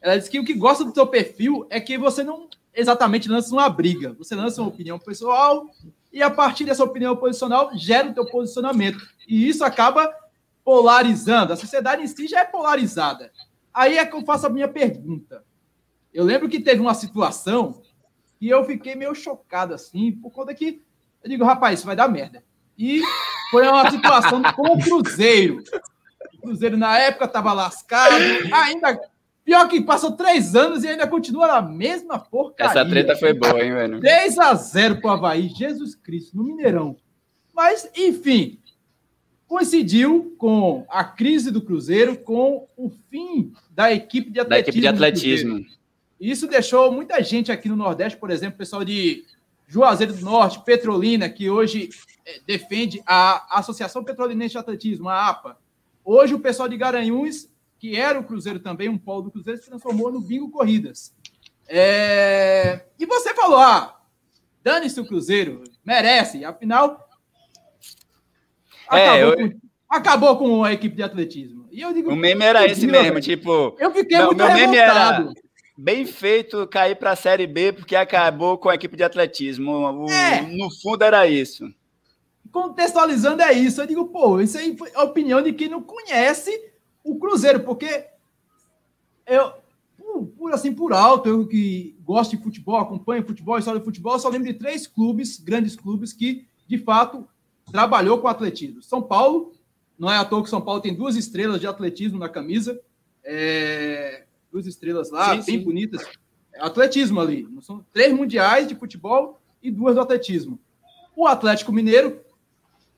Ela disse que o que gosta do seu perfil é que você não exatamente lança uma briga. Você lança uma opinião pessoal e a partir dessa opinião posicional gera o teu posicionamento. E isso acaba polarizando. A sociedade em si já é polarizada. Aí é que eu faço a minha pergunta. Eu lembro que teve uma situação e eu fiquei meio chocado assim, por conta que eu digo, rapaz, isso vai dar merda. E foi uma situação com o Cruzeiro. O Cruzeiro na época estava lascado, ainda Pior que passou três anos e ainda continua na mesma porcaria. Essa treta foi boa, hein, velho? 3 a 0 pro Havaí, Jesus Cristo, no Mineirão. Mas, enfim, coincidiu com a crise do Cruzeiro, com o fim da equipe de atletismo. Da equipe de atletismo. Isso deixou muita gente aqui no Nordeste, por exemplo, pessoal de Juazeiro do Norte, Petrolina, que hoje é, defende a Associação Petrolinense de Atletismo, a APA. Hoje o pessoal de Garanhuns que era o Cruzeiro também, um polo do Cruzeiro, se transformou no Bingo Corridas. É... E você falou, ah, dane-se o Cruzeiro, merece, afinal. É, acabou, eu... com, acabou com a equipe de atletismo. E eu digo, o meme era esse mesmo, tipo. Eu fiquei meu, muito meu meme era bem feito cair para a Série B porque acabou com a equipe de atletismo. O, é. No fundo era isso. Contextualizando é isso. Eu digo, pô, isso aí é a opinião de quem não conhece o Cruzeiro, porque eu, por, por, assim, por alto, eu que gosto de futebol, acompanho futebol, história de futebol, só lembro de três clubes, grandes clubes, que de fato trabalhou com atletismo. São Paulo, não é à toa que São Paulo tem duas estrelas de atletismo na camisa, é, duas estrelas lá, sim, bem sim. bonitas. Atletismo ali, são três mundiais de futebol e duas do atletismo. O Atlético Mineiro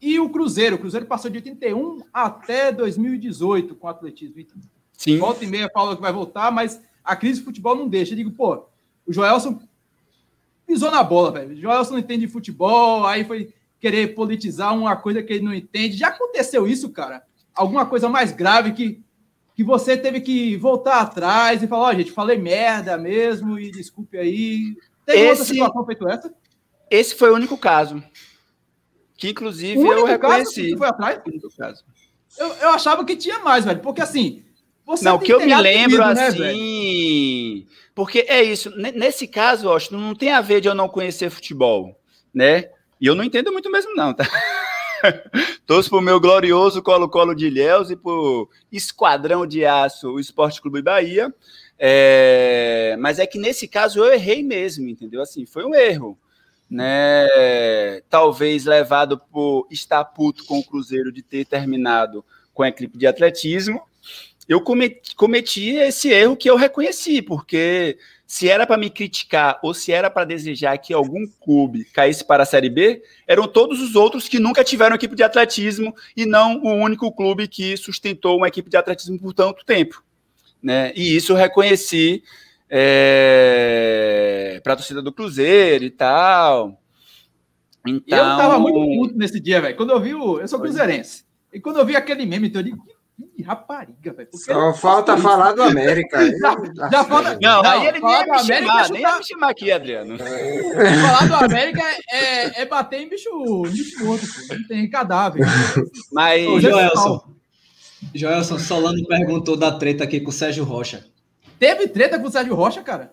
e o Cruzeiro. O Cruzeiro passou de 81 até 2018 com o atletismo. Sim. Volta e meia fala que vai voltar, mas a crise de futebol não deixa. Eu digo, pô, o Joelson pisou na bola, velho. O Joelson não entende de futebol, aí foi querer politizar uma coisa que ele não entende. Já aconteceu isso, cara? Alguma coisa mais grave que, que você teve que voltar atrás e falar, ó, oh, gente, falei merda mesmo e desculpe aí. Tem esse, outra situação feito essa? Esse foi o único caso. Que inclusive eu reconheci. foi atrás? Eu, eu achava que tinha mais, velho. Porque assim. Você não, que eu me lembro né, assim. Né, porque é isso. Nesse caso, eu acho, não tem a ver de eu não conhecer futebol, né? E eu não entendo muito mesmo, não, tá? Torço pro meu glorioso Colo-Colo de Ilhéus e pro Esquadrão de Aço, o Esporte Clube Bahia. É... Mas é que nesse caso eu errei mesmo, entendeu? Assim, foi um erro né, talvez levado por estar puto com o Cruzeiro de ter terminado com a equipe de atletismo, eu cometi, cometi esse erro que eu reconheci, porque se era para me criticar ou se era para desejar que algum clube caísse para a Série B, eram todos os outros que nunca tiveram equipe de atletismo e não o único clube que sustentou uma equipe de atletismo por tanto tempo. Né? E isso eu reconheci é, para a torcida do Cruzeiro e tal. Então... Eu tava muito puto nesse dia, velho. Quando eu vi o. Eu sou cruzeirense. E quando eu vi aquele meme, então eu digo, que rapariga, velho. Só falta falar do América. já, já falta. Não, não aí ele nem ia me América, chamar, nem ia me chamar aqui, Adriano. falar do América é, é bater em bicho, bicho morto, pô. Não tem cadáver. Mas, Ô, Joelson. Joelson, Solano perguntou da treta aqui com o Sérgio Rocha. Teve treta com o Sérgio Rocha, cara?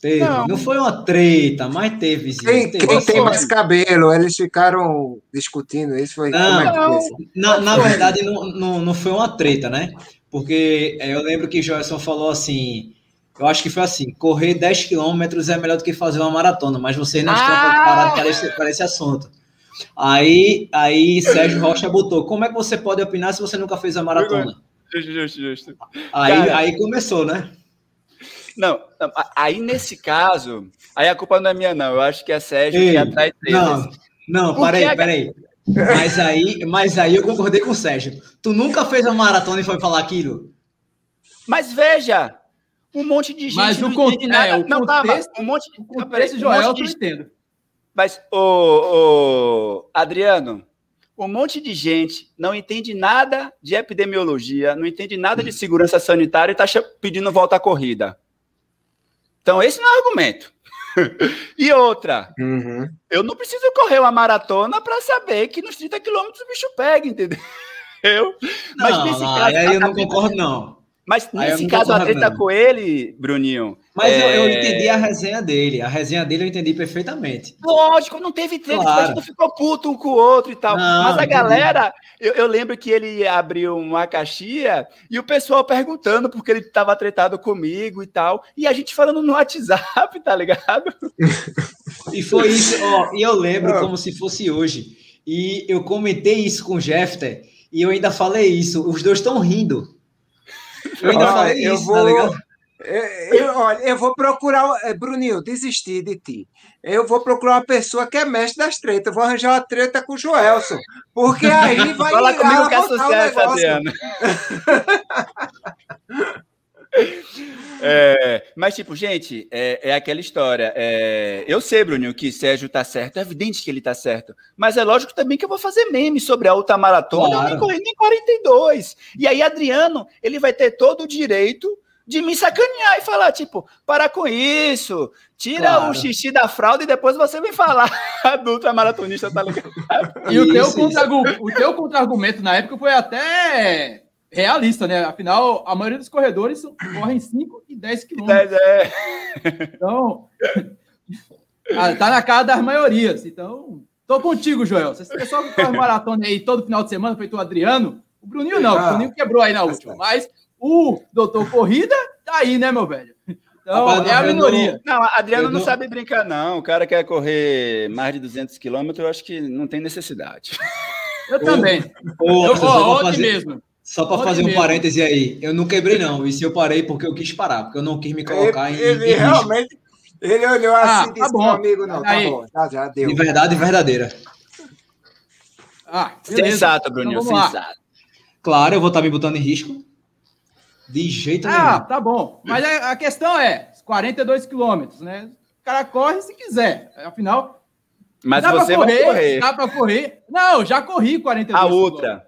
Teve. Não. não foi uma treta, mas teve. Quem, teve quem tem mais cabelo? Eles ficaram discutindo isso. Foi, não, é não, na, na, verdade, não, não, não foi uma treta, né? Porque é, eu lembro que Joelson falou assim. Eu acho que foi assim: correr 10 quilômetros é melhor do que fazer uma maratona, mas vocês não ah! estão preparados para esse, para esse assunto. Aí, aí Sérgio Rocha botou: como é que você pode opinar se você nunca fez a maratona? Justo, justo, justo. Aí, aí começou, né? Não, aí nesse caso, aí a culpa não é minha, não. Eu acho que é Sérgio Ei, que atrai Não, não, peraí, a... peraí. Mas aí, mas aí eu concordei com o Sérgio. Tu nunca fez uma maratona e foi falar aquilo? Mas veja, um monte de gente mas não entende nada. É, o não, contexto, tá, um monte, o contexto, um Joel, monte de... eu entendo. Mas, o, o Adriano, um monte de gente não entende nada de epidemiologia, não entende nada de segurança sanitária e está pedindo volta à corrida. Então, esse não é argumento. e outra, Uhum. eu não preciso correr uma maratona para saber que nos 30 quilômetros o bicho pega, entendeu? Mas não, nesse não, caso, aí eu não concordo, não. Mas nesse não caso, a treta não. com ele, Bruninho. Mas eu, eu é, entendi a resenha dele. A resenha dele eu entendi perfeitamente. Lógico, não teve treta, Claro. a gente não ficou puto um com o outro e tal. Não, Mas a galera, eu, eu lembro que ele abriu uma caixinha e o pessoal perguntando porque ele estava tretado comigo e tal. E a gente falando no WhatsApp, tá ligado? E foi isso, ó, e eu lembro Ah. como se fosse hoje. E eu comentei isso com o Jeffter e eu ainda falei isso. Os dois estão rindo. Eu ainda Olha, falei eu isso, vou- tá ligado? Eu, eu- olha, eu vou procurar. eh, Bruninho, desisti de ti. Eu vou procurar uma pessoa que é mestre das tretas. Vou arranjar uma treta com o Joelson. Porque aí vai Fala comigo que é botar o sucesso, negócio. Adriano. É, mas, tipo, gente, é, é aquela história. é, eu sei, Bruninho, que Sérgio tá certo. É evidente que ele tá certo. Mas é lógico também que eu vou fazer meme sobre a ultramaratona. Eu nem Claro. corri nem 42. E aí, Adriano, ele vai ter todo o direito de me sacanear e falar, tipo, para com isso, tira Claro. o xixi da fralda e depois você vem falar do ultramaratonista, tá ligado? E Isso, o teu contra-argumento na época foi até realista, né? Afinal, a maioria dos corredores são- correm 5 e 10 quilômetros. É, Então, ah, tá na cara das maiorias. Então, tô contigo, Joel. Se esse pessoal que corre maratona aí todo final de semana, feito o Adriano, o Bruninho não, o Ah, Bruninho quebrou aí na tá última. certo. Mas o doutor Corrida tá aí, né, meu velho? Então, Rapaz, é a eu não- minoria. Não, Adriano não não- sabe brincar, não. O cara quer correr mais de 200 quilômetros, eu acho que não tem necessidade. Eu também. Ô, Eu, ó, pra ontem fazer, mesmo. Só ontem fazer um mesmo. parêntese aí, eu não quebrei, não. E se eu parei porque eu quis parar, porque eu não quis me colocar em, Ele, ele em realmente. Ele olhou assim Ah, e tá disse: bom. amigo, não, tá Aí. bom, tá, já deu. De verdade verdadeira. Ah. Sensato, Bruninho, Então, sensato. Claro, eu vou estar me botando em risco. De jeito Ah, nenhum. tá bom. Mas a, a questão é: 42 quilômetros, né? O cara corre se quiser. Afinal, Mas dá você pra correr, vai correr. Dá pra correr. Não, já corri 42 A outra.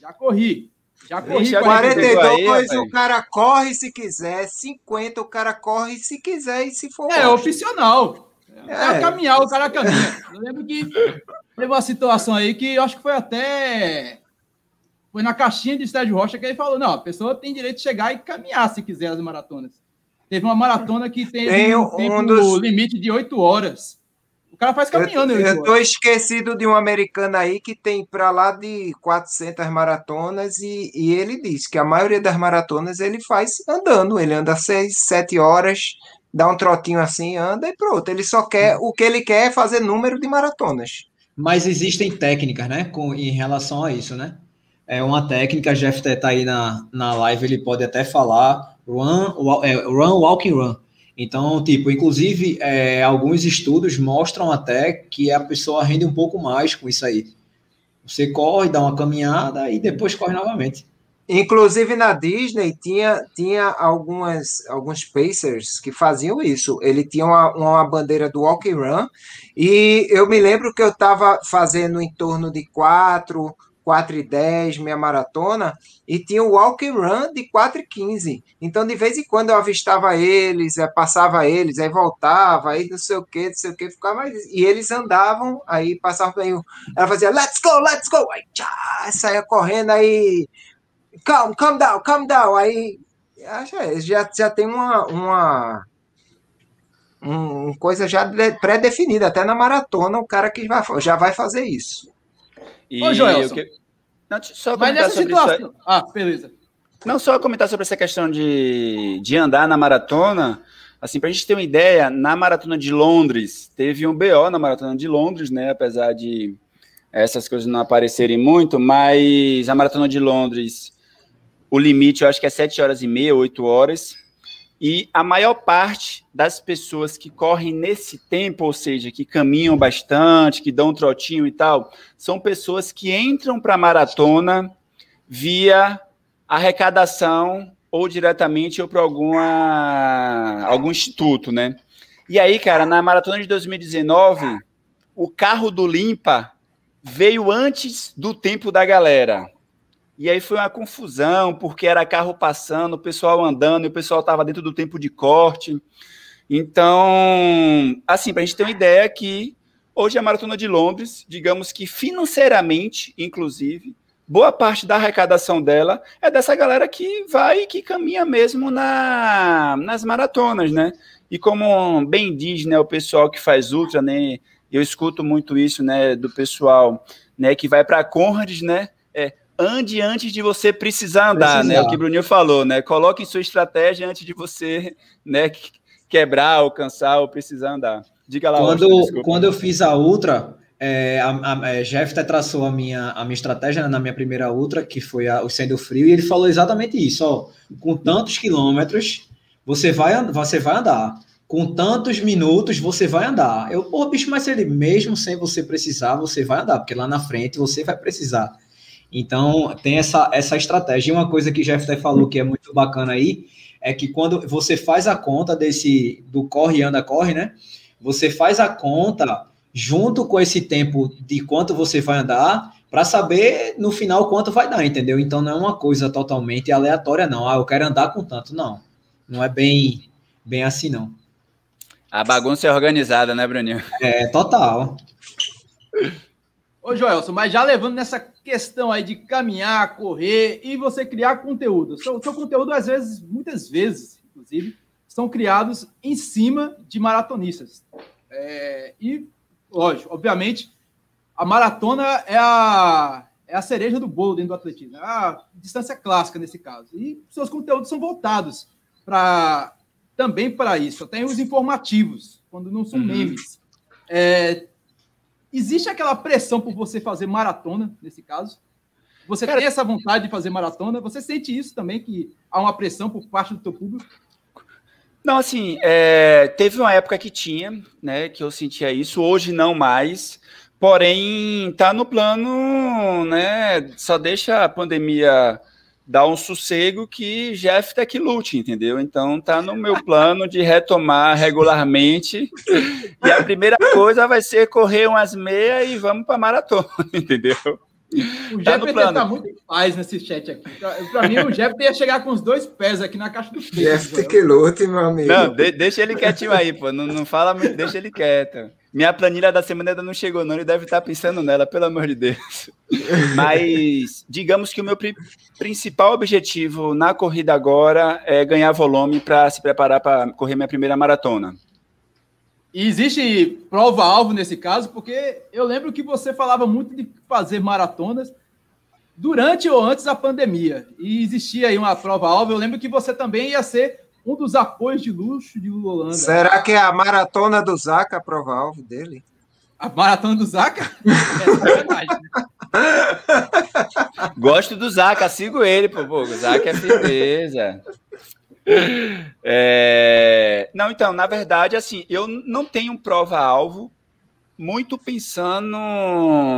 Já corri. Já corri Vixe, 42. 42 aí, o cara corre se quiser, 50 o cara corre se quiser e se for. É opcional. É, É. caminhar, o cara caminha. Eu lembro que teve uma situação aí que eu acho que foi até. Foi na caixinha de Sérgio Rocha que ele falou: não, a pessoa tem direito de chegar e caminhar se quiser as maratonas. Teve uma maratona que teve Tem um um tempo dos- limite de 8 horas. O cara faz caminhando. Eu, eu tô esquecido de um americano aí que tem para lá de 400 maratonas e, e ele diz que a maioria das maratonas ele faz andando. Ele anda 6, 7 horas, dá um trotinho assim, anda e pronto. Ele só quer, o que ele quer é fazer número de maratonas. Mas existem técnicas, né? Com, em relação a isso, né? É uma técnica, Jeff tá aí na, na live, ele pode até falar run, é, run, walking, run. Então, tipo, inclusive, é, alguns estudos mostram até que a pessoa rende um pouco mais com isso aí. Você corre, dá uma caminhada e depois corre novamente. Inclusive na Disney tinha, tinha algumas, alguns pacers que faziam isso. Ele tinha uma, uma bandeira do Walk and Run e eu me lembro que eu estava fazendo em torno de 4, 4 e 10, minha maratona, e tinha o Walk and Run de 4 e 15. Então, de vez em quando eu avistava eles, eh, passava eles, aí voltava, aí não sei o que, não sei o que, ficava mais... E eles andavam, aí passava bem, ela fazia, let's go, let's go, aí tchá, saia correndo, aí calm, calm down, calm down. Aí que já, já tem uma, uma um, coisa já de- pré-definida, até na maratona, o cara que já vai fazer isso. E Ô, Joelson. eu que- Não, só Mas nessa situação. Ah, beleza. Não só comentar sobre essa questão de, de andar na maratona, assim, para a gente ter uma ideia, na maratona de Londres, teve um BO na maratona de Londres, né? Apesar de essas coisas não aparecerem muito, mas a maratona de Londres, o limite eu acho que é 7 horas e meia, 8 horas. E a maior parte das pessoas que correm nesse tempo, ou seja, que caminham bastante, que dão um trotinho e tal, são pessoas que entram para a maratona via arrecadação ou diretamente ou para alguma algum instituto, né? E aí, cara, na maratona de 2019, o carro do Limpa veio antes do tempo da galera. E aí foi uma confusão, porque era carro passando, o pessoal andando, e o pessoal estava dentro do tempo de corte. Então, assim, para a gente ter uma ideia que hoje a Maratona de Londres, digamos que financeiramente, inclusive, boa parte da arrecadação dela é dessa galera que vai e que caminha mesmo na, nas maratonas, né? E como bem diz, né, o pessoal que faz ultra, né, eu escuto muito isso, né, do pessoal, né, que vai para Conrads, né, é, ande antes de você precisar andar, precisar. né, o que o Bruninho falou, né, coloque em sua estratégia antes de você, né, quebrar, alcançar ou precisar andar. Diga lá. Quando, quando eu fiz a ultra, é, a, a, a Jeff até traçou a minha, a minha estratégia na minha primeira ultra, que foi a, o Sendo Frio, e ele falou exatamente isso, ó, com tantos quilômetros, você vai, você vai andar, com tantos minutos, você vai andar. Eu, pô, bicho, mas ele mesmo sem você precisar, você vai andar, porque lá na frente você vai precisar. Então, tem essa, essa estratégia. E uma coisa que Jeff até falou que é muito bacana aí, é que quando você faz a conta desse, do corre, anda, corre, né? Você faz a conta junto com esse tempo de quanto você vai andar, para saber no final quanto vai dar, entendeu? Então não é uma coisa totalmente aleatória, não. Ah, eu quero andar com tanto, não. Não é bem, bem assim, não. A bagunça é organizada, né, Bruninho? É, total. Ô, Joelson, mas já levando nessa questão aí de caminhar, correr e você criar conteúdo. Seu, seu conteúdo, às vezes, muitas vezes, inclusive, são criados em cima de maratonistas. É, e lógico, obviamente, a maratona é a, é a cereja do bolo dentro do atletismo, é a distância clássica nesse caso. E seus conteúdos são voltados para também para isso. Tem os informativos, quando não são uhum. memes. É, existe aquela pressão por você fazer maratona, nesse caso? Você Cara, tem essa vontade de fazer maratona? Você sente isso também, que há uma pressão por parte do teu público? Não, assim, é, teve uma época que tinha, né, que eu sentia isso, hoje não mais, porém, tá no plano, né, só deixa a pandemia dar um sossego que Jeff tá que lute, entendeu? Então tá no meu plano de retomar regularmente, e a primeira coisa vai ser correr umas meias e vamos para maratona, entendeu? O tá Jeff tá muito em paz nesse chat aqui. Para mim, o Jeff ia chegar com os dois pés aqui na caixa do peito. Jeff Tequelote, meu amigo. Não, de, deixa ele quietinho aí, pô. Não, não fala muito, deixa ele quieto. Minha planilha da semana ainda não chegou, não. Ele deve estar pensando nela, pelo amor de Deus. Mas, digamos que o meu pri principal objetivo na corrida agora é ganhar volume para se preparar para correr minha primeira maratona. E existe prova-alvo nesse caso, porque eu lembro que você falava muito de fazer maratonas durante ou antes da pandemia. E existia aí uma prova-alvo. Eu lembro que você também ia ser um dos apoios de luxo de Lula Holanda. Será que é a maratona do Zaca a prova-alvo dele? A maratona do Zaca? é verdade, né? Gosto do Zaca, sigo ele, pô. O Zaca é firmeza. É... Não, então, na verdade, assim, eu não tenho prova-alvo muito pensando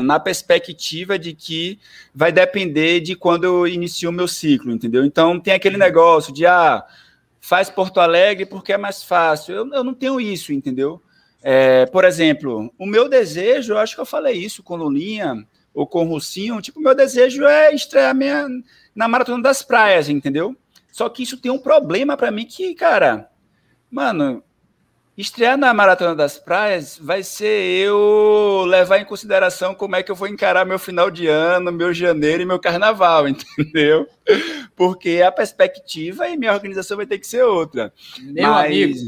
na perspectiva de que vai depender de quando eu inicio o meu ciclo, entendeu? Então, tem aquele negócio de, ah, faz Porto Alegre porque é mais fácil. Eu, eu não tenho isso, entendeu? É, por exemplo, o meu desejo, eu acho que eu falei isso com Lulinha ou com o Russinho, tipo, o meu desejo é estrear minha, na Maratona das Praias, entendeu? Só que isso tem um problema para mim que, cara, mano, estrear na Maratona das Praias vai ser eu levar em consideração como é que eu vou encarar meu final de ano, meu janeiro e meu carnaval, entendeu? Porque a perspectiva e minha organização vai ter que ser outra. Meu Mas, amigo,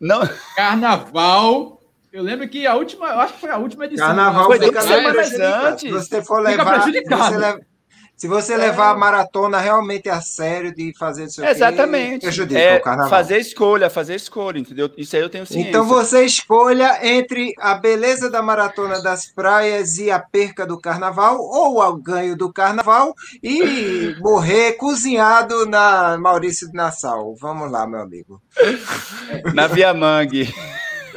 não... carnaval eu lembro que a última, eu acho que foi a última edição. Carnaval foi duas semanas antes. Se você for levar, você leva, se você levar a maratona realmente a sério de fazer isso Exatamente. prejudica é, o carnaval. Fazer escolha, fazer escolha, entendeu? Isso aí eu tenho ciência. Então você escolha entre a beleza da maratona das praias e a perca do carnaval, ou o ganho do carnaval e morrer cozinhado na Maurício de Nassau. Vamos lá, meu amigo. Na Via Mangue.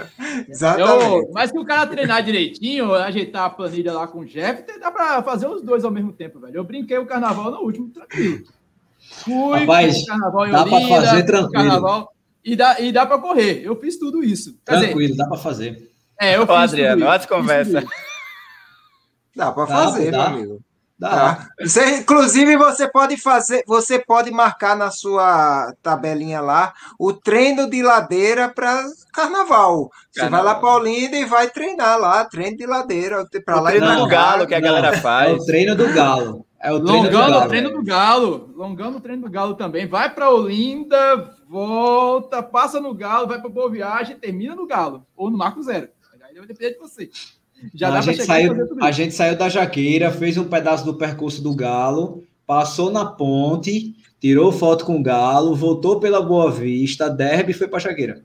Exatamente. Eu, mas se o cara treinar direitinho, ajeitar a planilha lá com o Jeff, dá para fazer os dois ao mesmo tempo, velho. Eu brinquei o carnaval no último, tranquilo. Fui Rapaz, carnaval em dá para fazer tranquilo. Carnaval, e dá, e dá para correr. Eu fiz tudo isso. Quer tranquilo, dizer, dá para fazer. É, eu Ô, fiz Adriano, olha conversa. Dá para fazer, dá. meu amigo. Dá. Tá. Você, inclusive, você pode fazer, você pode marcar na sua tabelinha lá o treino de ladeira para carnaval. Você carnaval. vai lá para Olinda e vai treinar lá, treino de ladeira. Pra o lá treino do galo que a galera faz. É o treino do galo. É o treino Longando do galo. o treino do galo. Longando o treino do galo também. Vai para Olinda, volta, passa no galo, vai para Boa Viagem, termina no galo. Ou no Marco Zero. Aí vai depender de você. Já a, gente saiu, a gente saiu da Jaqueira, fez um pedaço do percurso do Galo, passou na ponte, tirou foto com o Galo, voltou pela Boa Vista, derby e foi para Jaqueira.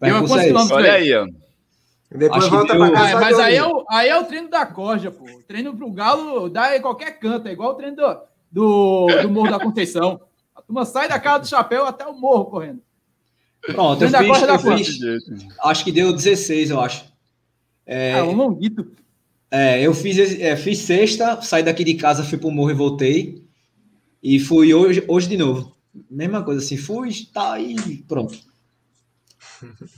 É Olha aí, ó. Depois Acho volta deu... casa, Mas aí é, o, aí é o treino da corja, pô. O treino pro Galo dá em qualquer canto, é igual o treino do, do, do Morro da Conceição. A turma sai da casa do chapéu até o morro correndo. Pronto, eu fiz, eu fiz, acho que deu 16, eu acho. É, ah, um longuito. É, eu fiz, é, fiz sexta, saí daqui de casa, fui pro morro e voltei. E fui hoje, hoje de novo. Mesma coisa assim, fui, tá aí, pronto.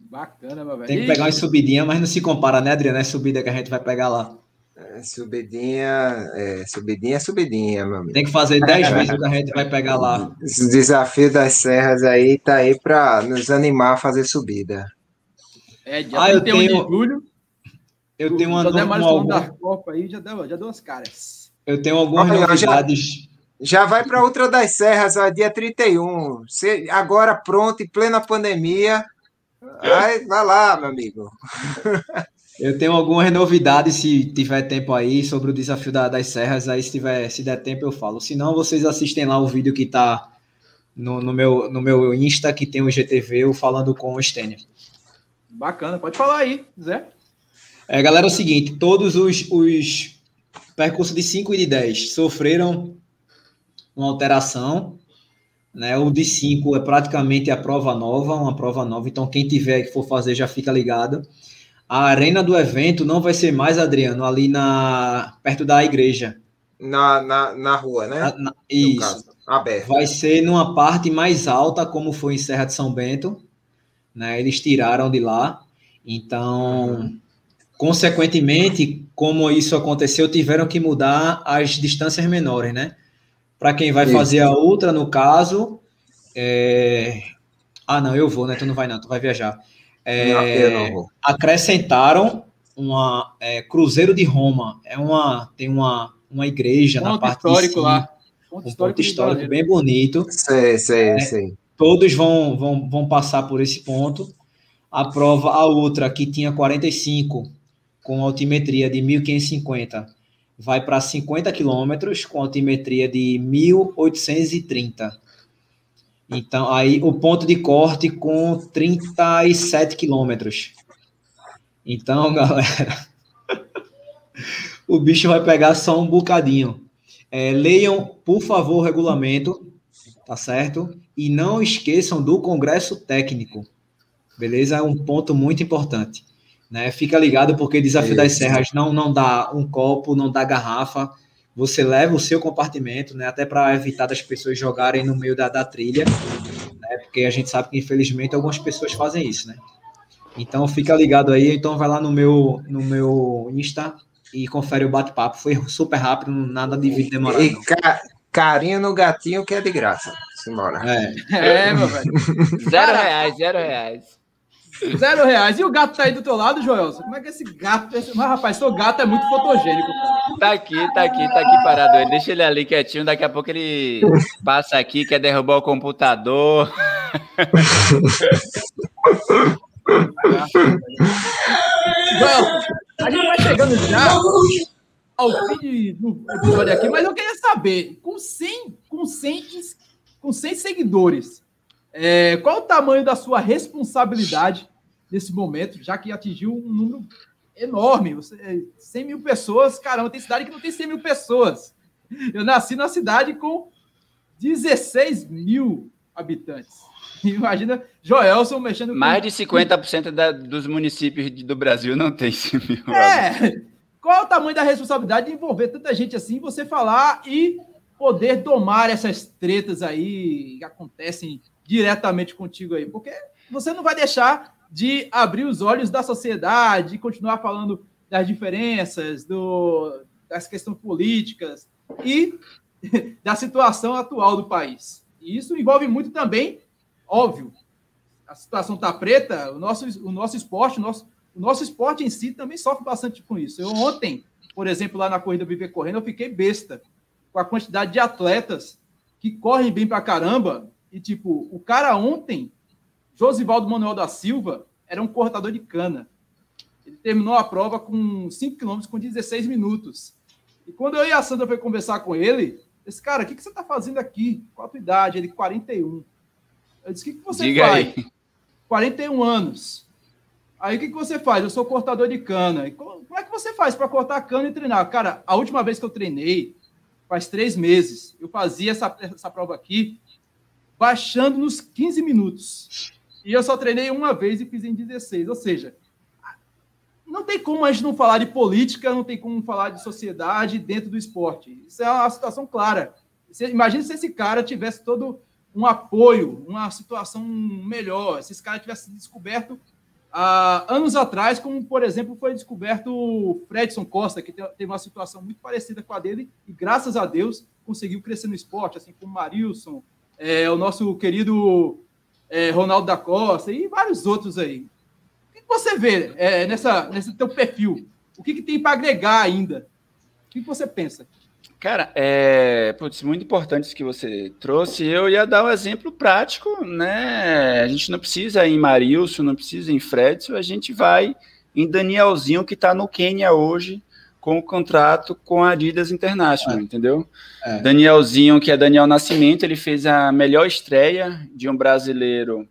Bacana, meu velho. Tem que pegar uma subidinha, mas não se compara, né, Adriano? É subida que a gente vai pegar lá. É, subidinha, é, subidinha é subidinha, meu amigo. Tem que fazer 10 vezes o que a gente vai pegar lá. O desafio das serras aí tá aí para nos animar a fazer subida. É, dia ah, eu tenho, de julho. Eu tenho uma, uma, uma algum... da Copa aí, já deu, já deu umas caras. Eu tenho algumas Olha, novidades. Já, já vai para outra das serras, ó, dia 31. Você, agora pronto, em plena pandemia. Vai, vai lá, meu amigo. Eu tenho algumas novidades, se tiver tempo aí, sobre o desafio da, das serras. Aí, se, tiver, se der tempo, eu falo. Se não, vocês assistem lá o vídeo que está no, no, meu, no meu Insta, que tem o GTV, eu falando com o Stênio. Bacana, pode falar aí, Zé. É, galera, é o seguinte: todos os, os percursos de 5 e de 10 sofreram uma alteração. Né? O de 5 é praticamente a prova nova, uma prova nova. Então, quem tiver que for fazer já fica ligado. A arena do evento não vai ser mais, Adriano, ali na perto da igreja. Na, na, na rua, né? Na, na, isso. Aberto. Vai ser numa parte mais alta, como foi em Serra de São Bento né? Eles tiraram de lá. Então, consequentemente, como isso aconteceu, tiveram que mudar as distâncias menores, né? Para quem vai isso. fazer a outra, no caso, é... ah, não, eu vou, né? Tu não vai não, tu vai viajar. É... Não, eu não vou. Acrescentaram uma é, Cruzeiro de Roma. É uma tem uma, uma igreja ponto na parte histórico lá. Ponto um histórico ponto histórico bem bonito. Sei, sei, é, sei. Todos vão, vão, vão passar por esse ponto. A prova, a outra, que tinha 45, com altimetria de 1.550, vai para 50 quilômetros, com altimetria de 1.830. Então, aí o ponto de corte com 37 quilômetros. Então, galera, o bicho vai pegar só um bocadinho. É, leiam, por favor, o regulamento, tá certo? E não esqueçam do Congresso Técnico, beleza? É um ponto muito importante. Né? Fica ligado, porque Desafio é das Serras não, não dá um copo, não dá garrafa. Você leva o seu compartimento, né? até para evitar das pessoas jogarem no meio da, da trilha, né? porque a gente sabe que, infelizmente, algumas pessoas fazem isso. Né? Então, fica ligado aí. Então, vai lá no meu, no meu Insta e confere o bate-papo. Foi super rápido, nada de vídeo demorado. E ca carinho no gatinho que é de graça. Simbora. É, é meu velho. Zero reais, zero reais. Zero reais. E o gato tá aí do teu lado, Joelson? Como é que esse gato. Esse... Mas, rapaz, seu gato é muito fotogênico, cara. Tá aqui, tá aqui, tá aqui parado. Deixa ele ali quietinho, daqui a pouco ele passa aqui, quer derrubar o computador. Joelson, a gente vai chegando já ao fim do episódio aqui, mas eu queria saber, com 100, com 100 com 100 seguidores, é, qual o tamanho da sua responsabilidade nesse momento, já que atingiu um número enorme, você, 100 mil pessoas, caramba, tem cidade que não tem 100 mil pessoas. Eu nasci numa cidade com 16 mil habitantes. Imagina Joelson mexendo Mais com... de 50% da, dos municípios do Brasil não tem 100 mil. É, qual o tamanho da responsabilidade de envolver tanta gente assim, você falar e poder domar essas tretas aí que acontecem diretamente contigo aí, porque você não vai deixar de abrir os olhos da sociedade, de continuar falando das diferenças, do, das questões políticas e da situação atual do país. E isso envolve muito também, óbvio, a situação está preta, o nosso, o nosso esporte, o nosso, o nosso esporte em si também sofre bastante com isso. Eu ontem, por exemplo, lá na corrida Viver Correndo, eu fiquei besta com a quantidade de atletas que correm bem pra caramba. E, tipo, o cara ontem, Josivaldo Manuel da Silva, era um cortador de cana. Ele terminou a prova com 5 km com 16 minutos. E quando eu e a Sandra foi conversar com ele, esse cara, o que, que você está fazendo aqui? Qual a tua idade? Ele, 41. Eu disse, o que, que você Diga faz? Aí. 41 anos. Aí o que, que você faz? Eu sou cortador de cana. E como, como é que você faz para cortar cana e treinar? Cara, a última vez que eu treinei, faz três meses, eu fazia essa, essa prova aqui, baixando nos 15 minutos. E eu só treinei uma vez e fiz em 16. Ou seja, não tem como a gente não falar de política, não tem como falar de sociedade dentro do esporte. Isso é uma situação clara. Imagina se esse cara tivesse todo um apoio, uma situação melhor, se esse cara tivesse descoberto há anos atrás, como, por exemplo, foi descoberto o Fredson Costa, que teve uma situação muito parecida com a dele, e graças a Deus conseguiu crescer no esporte, assim como o Marilson, é, o nosso querido é, Ronaldo da Costa e vários outros aí. O que você vê é, nessa, nesse teu perfil? O que, que tem para agregar ainda? O que, que você pensa? Cara, é putz, muito importante isso que você trouxe. Eu ia dar um exemplo prático, né? A gente não precisa ir em Marilson, não precisa ir em Fredson, a gente vai em Danielzinho, que está no Quênia hoje, com o contrato com a Adidas International, é. entendeu? É. Danielzinho, que é Daniel Nascimento, ele fez a melhor estreia de um brasileiro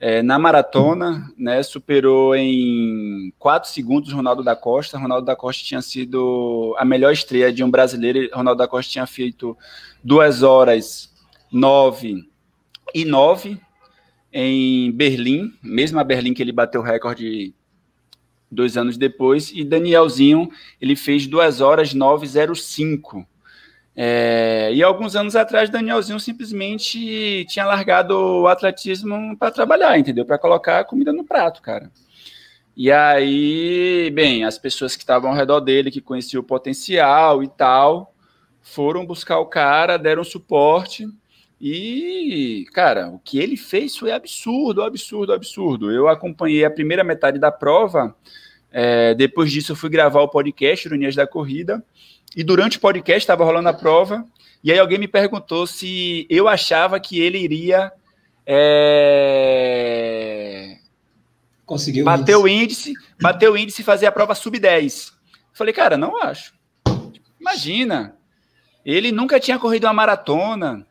é, na maratona, né, superou em 4 segundos Ronaldo da Costa. Ronaldo da Costa tinha sido a melhor estreia de um brasileiro. Ronaldo da Costa tinha feito 2 horas 9 e 9 em Berlim, mesmo a Berlim que ele bateu o recorde dois anos depois. E Danielzinho, ele fez 2 horas 9,05 é, e alguns anos atrás, Danielzinho simplesmente tinha largado o atletismo para trabalhar, entendeu? Para colocar comida no prato, cara. E aí, bem, as pessoas que estavam ao redor dele, que conheciam o potencial e tal, foram buscar o cara, deram suporte. E, cara, o que ele fez foi absurdo, absurdo, absurdo. Eu acompanhei a primeira metade da prova. É, depois disso, eu fui gravar o podcast Ironias da Corrida. E durante o podcast estava rolando a prova, e aí alguém me perguntou se eu achava que ele iria é... conseguir bater o índice, bater o índice e fazer a prova sub 10. Falei, cara, não acho. Imagina, ele nunca tinha corrido uma maratona.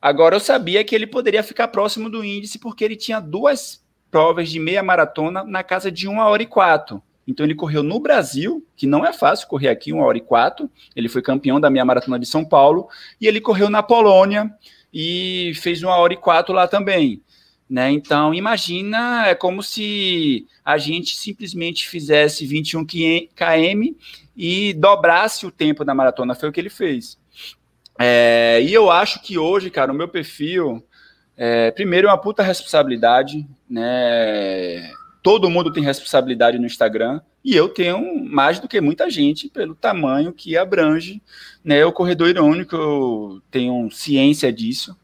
Agora eu sabia que ele poderia ficar próximo do índice porque ele tinha duas provas de meia maratona na casa de uma hora e quatro. Então ele correu no Brasil, que não é fácil correr aqui uma hora e quatro. Ele foi campeão da minha maratona de São Paulo e ele correu na Polônia e fez uma hora e quatro lá também. Né? Então, imagina, é como se a gente simplesmente fizesse 21 km e dobrasse o tempo da maratona. Foi o que ele fez. É, e eu acho que hoje, cara, o meu perfil, é, primeiro, é uma puta responsabilidade, né? Todo mundo tem responsabilidade no Instagram e eu tenho mais do que muita gente pelo tamanho que abrange né, o corredor irônico, eu tenho ciência disso.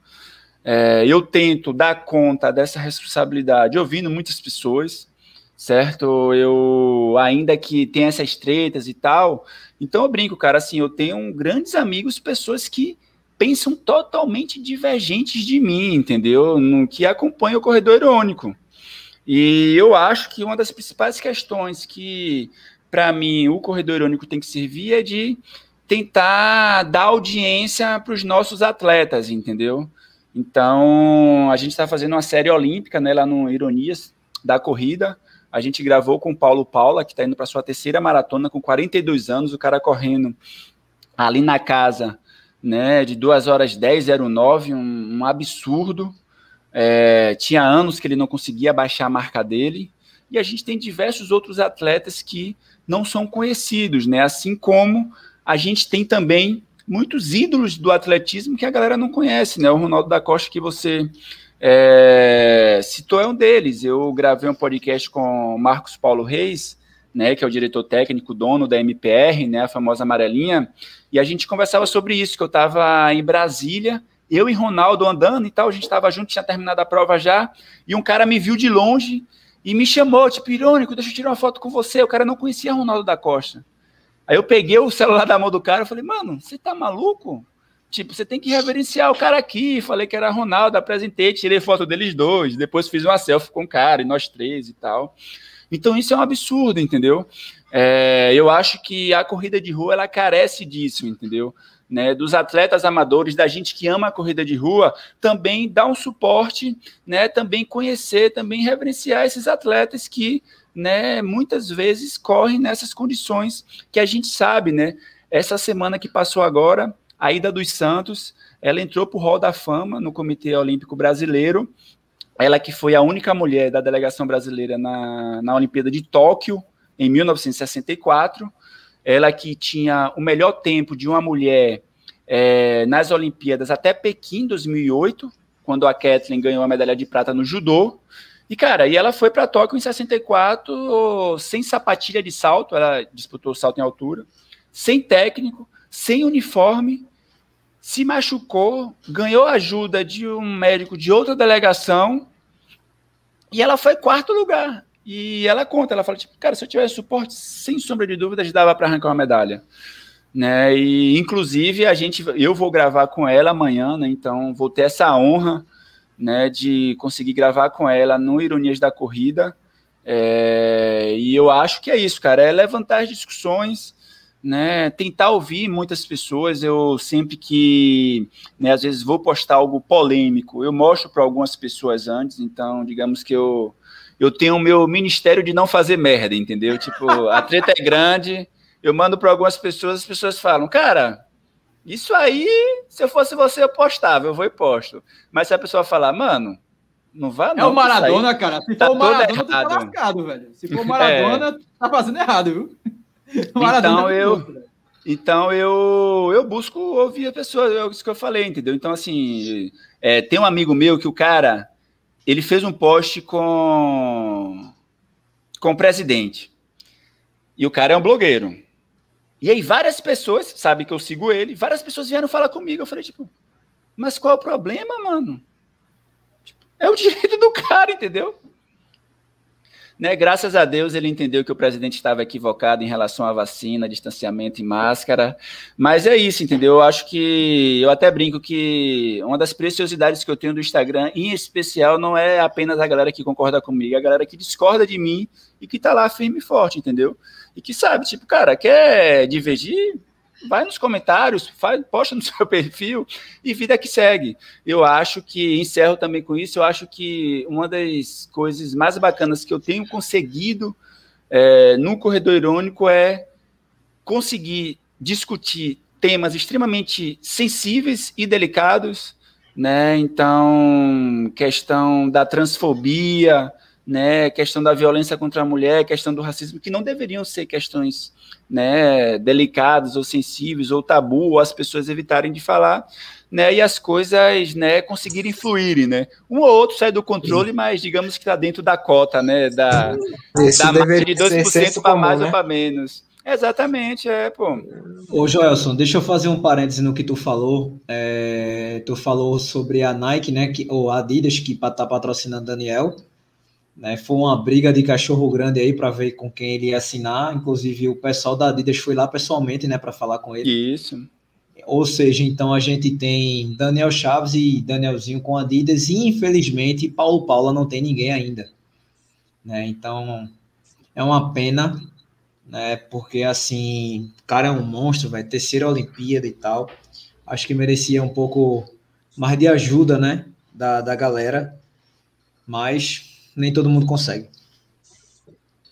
É, eu tento dar conta dessa responsabilidade ouvindo muitas pessoas, certo? Eu, ainda que tenha essas tretas e tal, então eu brinco, cara, assim, eu tenho grandes amigos, pessoas que pensam totalmente divergentes de mim, entendeu? No que acompanha o corredor irônico. E eu acho que uma das principais questões que, para mim, o corredor irônico tem que servir é de tentar dar audiência para os nossos atletas, entendeu? Então, a gente está fazendo uma série olímpica né, lá no Ironias da corrida. A gente gravou com o Paulo Paula, que está indo para sua terceira maratona com 42 anos, o cara correndo ali na casa né, de 2 horas 10, 09, um, um absurdo. É, tinha anos que ele não conseguia baixar a marca dele. E a gente tem diversos outros atletas que não são conhecidos, né? Assim como a gente tem também muitos ídolos do atletismo que a galera não conhece, né? O Ronaldo da Costa que você é, citou é um deles. Eu gravei um podcast com Marcos Paulo Reis, né, que é o diretor técnico, dono da MPR, né, a famosa amarelinha, e a gente conversava sobre isso, que eu estava em Brasília, eu e Ronaldo andando e tal, a gente estava junto, tinha terminado a prova já, e um cara me viu de longe e me chamou, tipo, irônico, deixa eu tirar uma foto com você, o cara não conhecia Ronaldo da Costa. Aí eu peguei o celular da mão do cara e falei, mano, você tá maluco? Tipo, você tem que reverenciar o cara aqui. Falei que era Ronaldo, apresentei, tirei foto deles dois, depois fiz uma selfie com o cara, e nós três e tal. Então isso é um absurdo, entendeu? É, eu acho que a corrida de rua ela carece disso, entendeu? Né, dos atletas amadores, da gente que ama a corrida de rua, também dar um suporte, né, também conhecer, também reverenciar esses atletas que, né, muitas vezes correm nessas condições que a gente sabe, né? Essa semana que passou agora, a Ida dos Santos, ela entrou para o Hall da Fama no Comitê Olímpico Brasileiro, ela que foi a única mulher da delegação brasileira na, na Olimpíada de Tóquio, em 1964, ela que tinha o melhor tempo de uma mulher é, nas Olimpíadas até Pequim 2008, quando a Kathleen ganhou a medalha de prata no judô. E, cara, e ela foi para Tóquio em 64 sem sapatilha de salto, ela disputou salto em altura, sem técnico, sem uniforme, se machucou, ganhou ajuda de um médico de outra delegação e ela foi quarto lugar. E ela conta, ela fala, tipo, cara, se eu tivesse suporte, sem sombra de dúvidas, dava para arrancar uma medalha. Né? E inclusive a gente, eu vou gravar com ela amanhã, né? Então vou ter essa honra, né, de conseguir gravar com ela no Ironias da Corrida. É, e eu acho que é isso, cara, é levantar as discussões, né, tentar ouvir muitas pessoas. Eu sempre que, né, às vezes vou postar algo polêmico, eu mostro para algumas pessoas antes. Então, digamos que eu eu tenho o meu ministério de não fazer merda, entendeu? Tipo, a treta é grande, eu mando para algumas pessoas, as pessoas falam, cara, isso aí, se eu fosse você, eu postava, eu vou e posto. Mas se a pessoa falar, mano, não vai não. É o Maradona, cara. Se tá for o Maradona, tá lascado, velho. Se for o Maradona, é. tá fazendo errado, viu? então eu, então eu, eu busco ouvir a pessoa, é isso que eu falei, entendeu? Então assim, é, tem um amigo meu que o cara ele fez um post com, com o presidente. E o cara é um blogueiro. E aí várias pessoas, sabe que eu sigo ele, várias pessoas vieram falar comigo. Eu falei, tipo, mas qual é o problema, mano? Tipo, é o direito do cara, entendeu? Né, graças a Deus ele entendeu que o presidente estava equivocado em relação à vacina, distanciamento e máscara. Mas é isso, entendeu? Eu acho que eu até brinco que uma das preciosidades que eu tenho do Instagram, em especial, não é apenas a galera que concorda comigo, é a galera que discorda de mim e que está lá firme e forte, entendeu? E que sabe, tipo, cara, quer divergir? Vai nos comentários, faz, posta no seu perfil e vida que segue. Eu acho que, encerro também com isso, eu acho que uma das coisas mais bacanas que eu tenho conseguido é, no Corredor Irônico é conseguir discutir temas extremamente sensíveis e delicados, né? Então, questão da transfobia, né? Questão da violência contra a mulher, questão do racismo, que não deveriam ser questões né, delicados ou sensíveis ou tabu, ou as pessoas evitarem de falar, né, e as coisas, né, conseguirem fluírem, né. Um ou outro sai do controle, mas digamos que está dentro da cota, né, da, da margem de 2% para mais né? ou para menos. Exatamente, é, pô. Ô, Joelson, deixa eu fazer um parêntese no que tu falou. É, tu falou sobre a Nike, né, que, ou a Adidas, que tá patrocinando Daniel. Né? Foi uma briga de cachorro grande aí para ver com quem ele ia assinar. Inclusive, o pessoal da Adidas foi lá pessoalmente né, para falar com ele. Isso. Ou seja, então a gente tem Daniel Chaves e Danielzinho com Adidas, e infelizmente Paulo Paula não tem ninguém ainda. Né? Então é uma pena, né? Porque assim, o cara é um monstro, vai terceira Olimpíada e tal. Acho que merecia um pouco mais de ajuda, né? Da, da galera. Mas nem todo mundo consegue.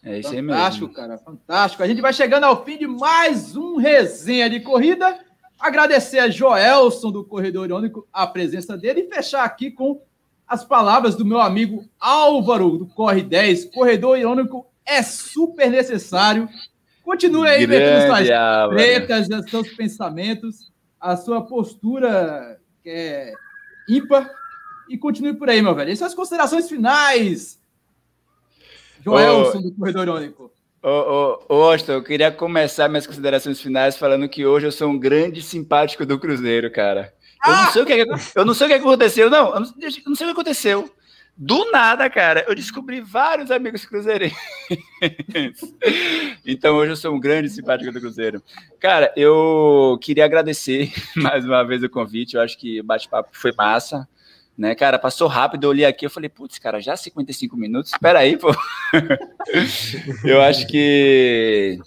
É isso aí mesmo. Fantástico, cara, fantástico. A gente vai chegando ao fim de mais um resenha de corrida. Agradecer a Joelson do Corredor Irônico a presença dele e fechar aqui com as palavras do meu amigo Álvaro do Corre 10. Corredor Irônico é super necessário. Continue aí metendo suas pretas, os seus pensamentos, a sua postura que é ímpar e continue por aí, meu velho. Essas são as considerações finais. Joelson, oh, do Corredor Irônico. Ô, ô, Austin, eu queria começar minhas considerações finais falando que hoje eu sou um grande simpático do Cruzeiro, cara. Eu não sei o que, eu não sei o que aconteceu, não. Eu não, eu não sei o que aconteceu. Do nada, cara, eu descobri vários amigos cruzeirenses. então hoje eu sou um grande simpático do Cruzeiro. Cara, eu queria agradecer mais uma vez o convite. Eu acho que o bate-papo foi massa né, cara, passou rápido, eu olhei aqui, eu falei, putz, cara, já 55 minutos, espera aí, pô. eu acho que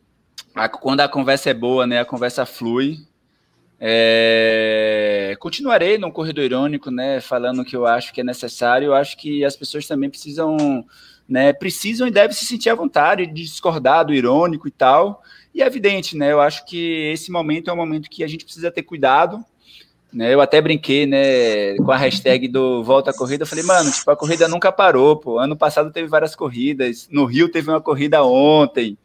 a, quando a conversa é boa, né, a conversa flui. É, continuarei no corredor irônico, né, falando o que eu acho que é necessário. Eu acho que as pessoas também precisam, né, precisam e devem se sentir à vontade de discordar do irônico e tal. E é evidente, né, eu acho que esse momento é um momento que a gente precisa ter cuidado, né, eu até brinquei, né, com a hashtag do Volta à Corrida. Eu falei, mano, tipo, a corrida nunca parou, pô. Ano passado teve várias corridas. No Rio teve uma corrida ontem.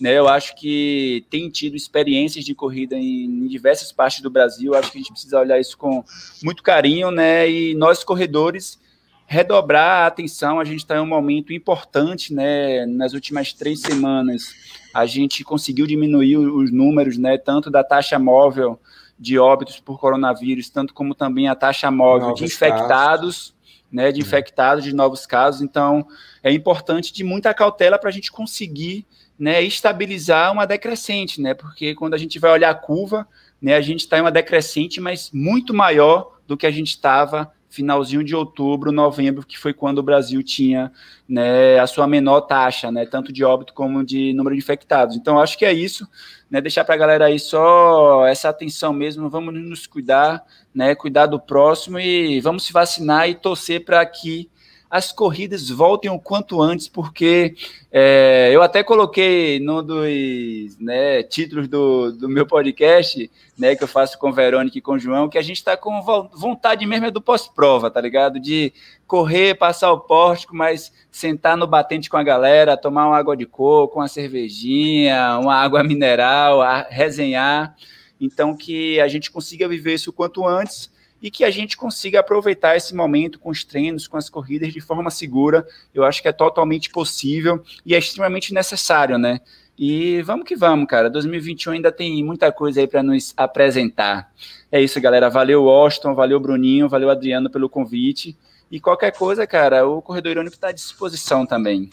Né, eu acho que tem tido experiências de corrida em, em diversas partes do Brasil. Eu acho que a gente precisa olhar isso com muito carinho, né? E nós, corredores, redobrar a atenção. A gente está em um momento importante, né? Nas últimas três semanas, a gente conseguiu diminuir os números, né? Tanto da taxa móvel de óbitos por coronavírus, tanto como também a taxa móvel novos de infectados, casos. né, de uhum. infectados, de novos casos. Então, é importante de muita cautela para a gente conseguir, né, estabilizar uma decrescente, né, porque quando a gente vai olhar a curva, né, a gente está em uma decrescente, mas muito maior do que a gente estava finalzinho de outubro, novembro, que foi quando o Brasil tinha né, a sua menor taxa, né, tanto de óbito como de número de infectados. Então, acho que é isso, né, deixar para a galera aí só essa atenção mesmo, vamos nos cuidar, né, cuidar do próximo e vamos se vacinar e torcer para que as corridas voltem o quanto antes, porque é, eu até coloquei num dos né, títulos do, do meu podcast, né, que eu faço com Verônica e com João, que a gente está com vontade mesmo é do pós-prova, tá ligado? De correr, passar o pórtico, mas sentar no batente com a galera, tomar uma água de coco, uma cervejinha, uma água mineral, resenhar. Então, que a gente consiga viver isso o quanto antes e que a gente consiga aproveitar esse momento com os treinos, com as corridas de forma segura. Eu acho que é totalmente possível e é extremamente necessário, né? E vamos que vamos, cara. 2021 ainda tem muita coisa aí para nos apresentar. É isso, galera. Valeu, Austin, valeu, Bruninho, valeu, Adriano, pelo convite. E qualquer coisa, cara, o Corredor Irônico está à disposição também.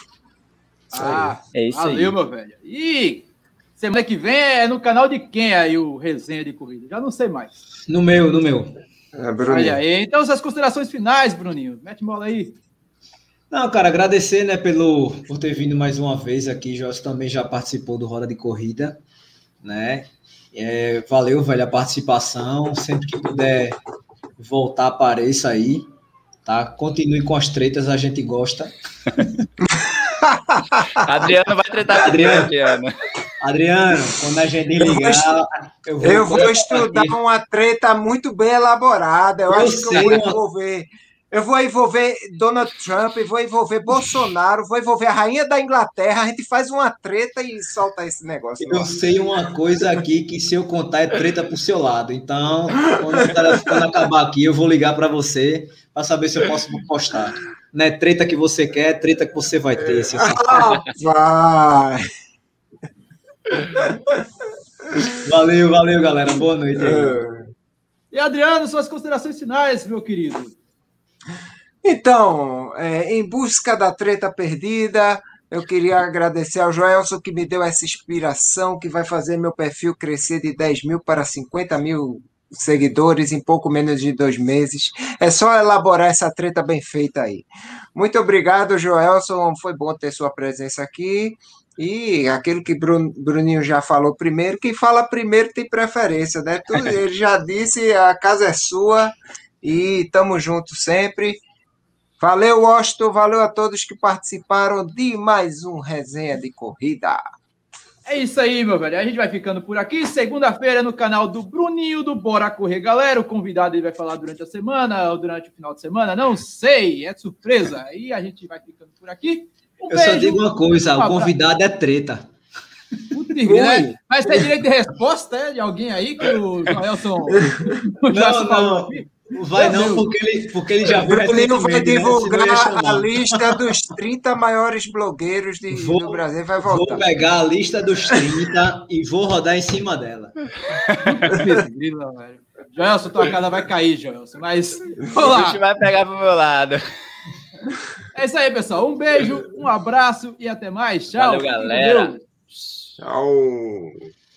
Ah, é isso valeu, aí. meu velho. E semana que vem é no canal de quem aí o resenha de corrida? Já não sei mais. No meu, no meu. É, Olha aí. Então, as considerações finais, Bruninho. Mete bola aí. Não, cara, agradecer, né, pelo, por ter vindo mais uma vez aqui. Jorge também já participou do Roda de Corrida, né? É, valeu, velho, a participação. Sempre que puder voltar, apareça aí, tá? Continue com as tretas, a gente gosta. Adriano vai tretar Adriano. Adriano. Adriano, quando a gente ligar. Eu vou, eu vou estudar aqui. uma treta muito bem elaborada. Eu, eu acho sei, que eu vou envolver. Eu vou envolver Donald Trump, vou envolver Bolsonaro, vou envolver a rainha da Inglaterra. A gente faz uma treta e solta esse negócio. Eu sei uma coisa aqui que se eu contar é treta pro seu lado. Então, quando, quando acabar aqui, eu vou ligar para você para saber se eu posso postar. Não é treta que você quer, é treta que você vai ter. Ah, vai. Valeu, valeu, galera. Boa noite. Aí. E Adriano, suas considerações finais, meu querido. Então, é, em busca da treta perdida, eu queria agradecer ao Joelson que me deu essa inspiração que vai fazer meu perfil crescer de 10 mil para 50 mil seguidores em pouco menos de dois meses. É só elaborar essa treta bem feita aí. Muito obrigado, Joelson. Foi bom ter sua presença aqui. E aquilo que Bruninho já falou primeiro, quem fala primeiro tem preferência, né? ele já disse, a casa é sua e estamos juntos sempre. Valeu, Washington, valeu a todos que participaram de mais um resenha de corrida. É isso aí, meu velho. A gente vai ficando por aqui. Segunda-feira no canal do Bruninho do Bora Correr, galera. O convidado ele vai falar durante a semana ou durante o final de semana, não sei, é surpresa. E a gente vai ficando por aqui. Um eu beijo. só digo uma coisa: o convidado é treta. Puta, né? Mas tem direito de resposta é, de alguém aí que o Joelson não, não. Vai não, porque ele, porque ele já viu. Bruninho vai divulgar né? a lista dos 30 maiores blogueiros de, vou, do Brasil. Vai voltar. Vou pegar a lista dos 30 e vou rodar em cima dela. Joelson, tua casa vai cair, Joelson. Mas. Vamos lá. A gente vai pegar pro meu lado. É isso aí, pessoal. Um beijo, um abraço e até mais. Tchau. Valeu, galera. Tchau.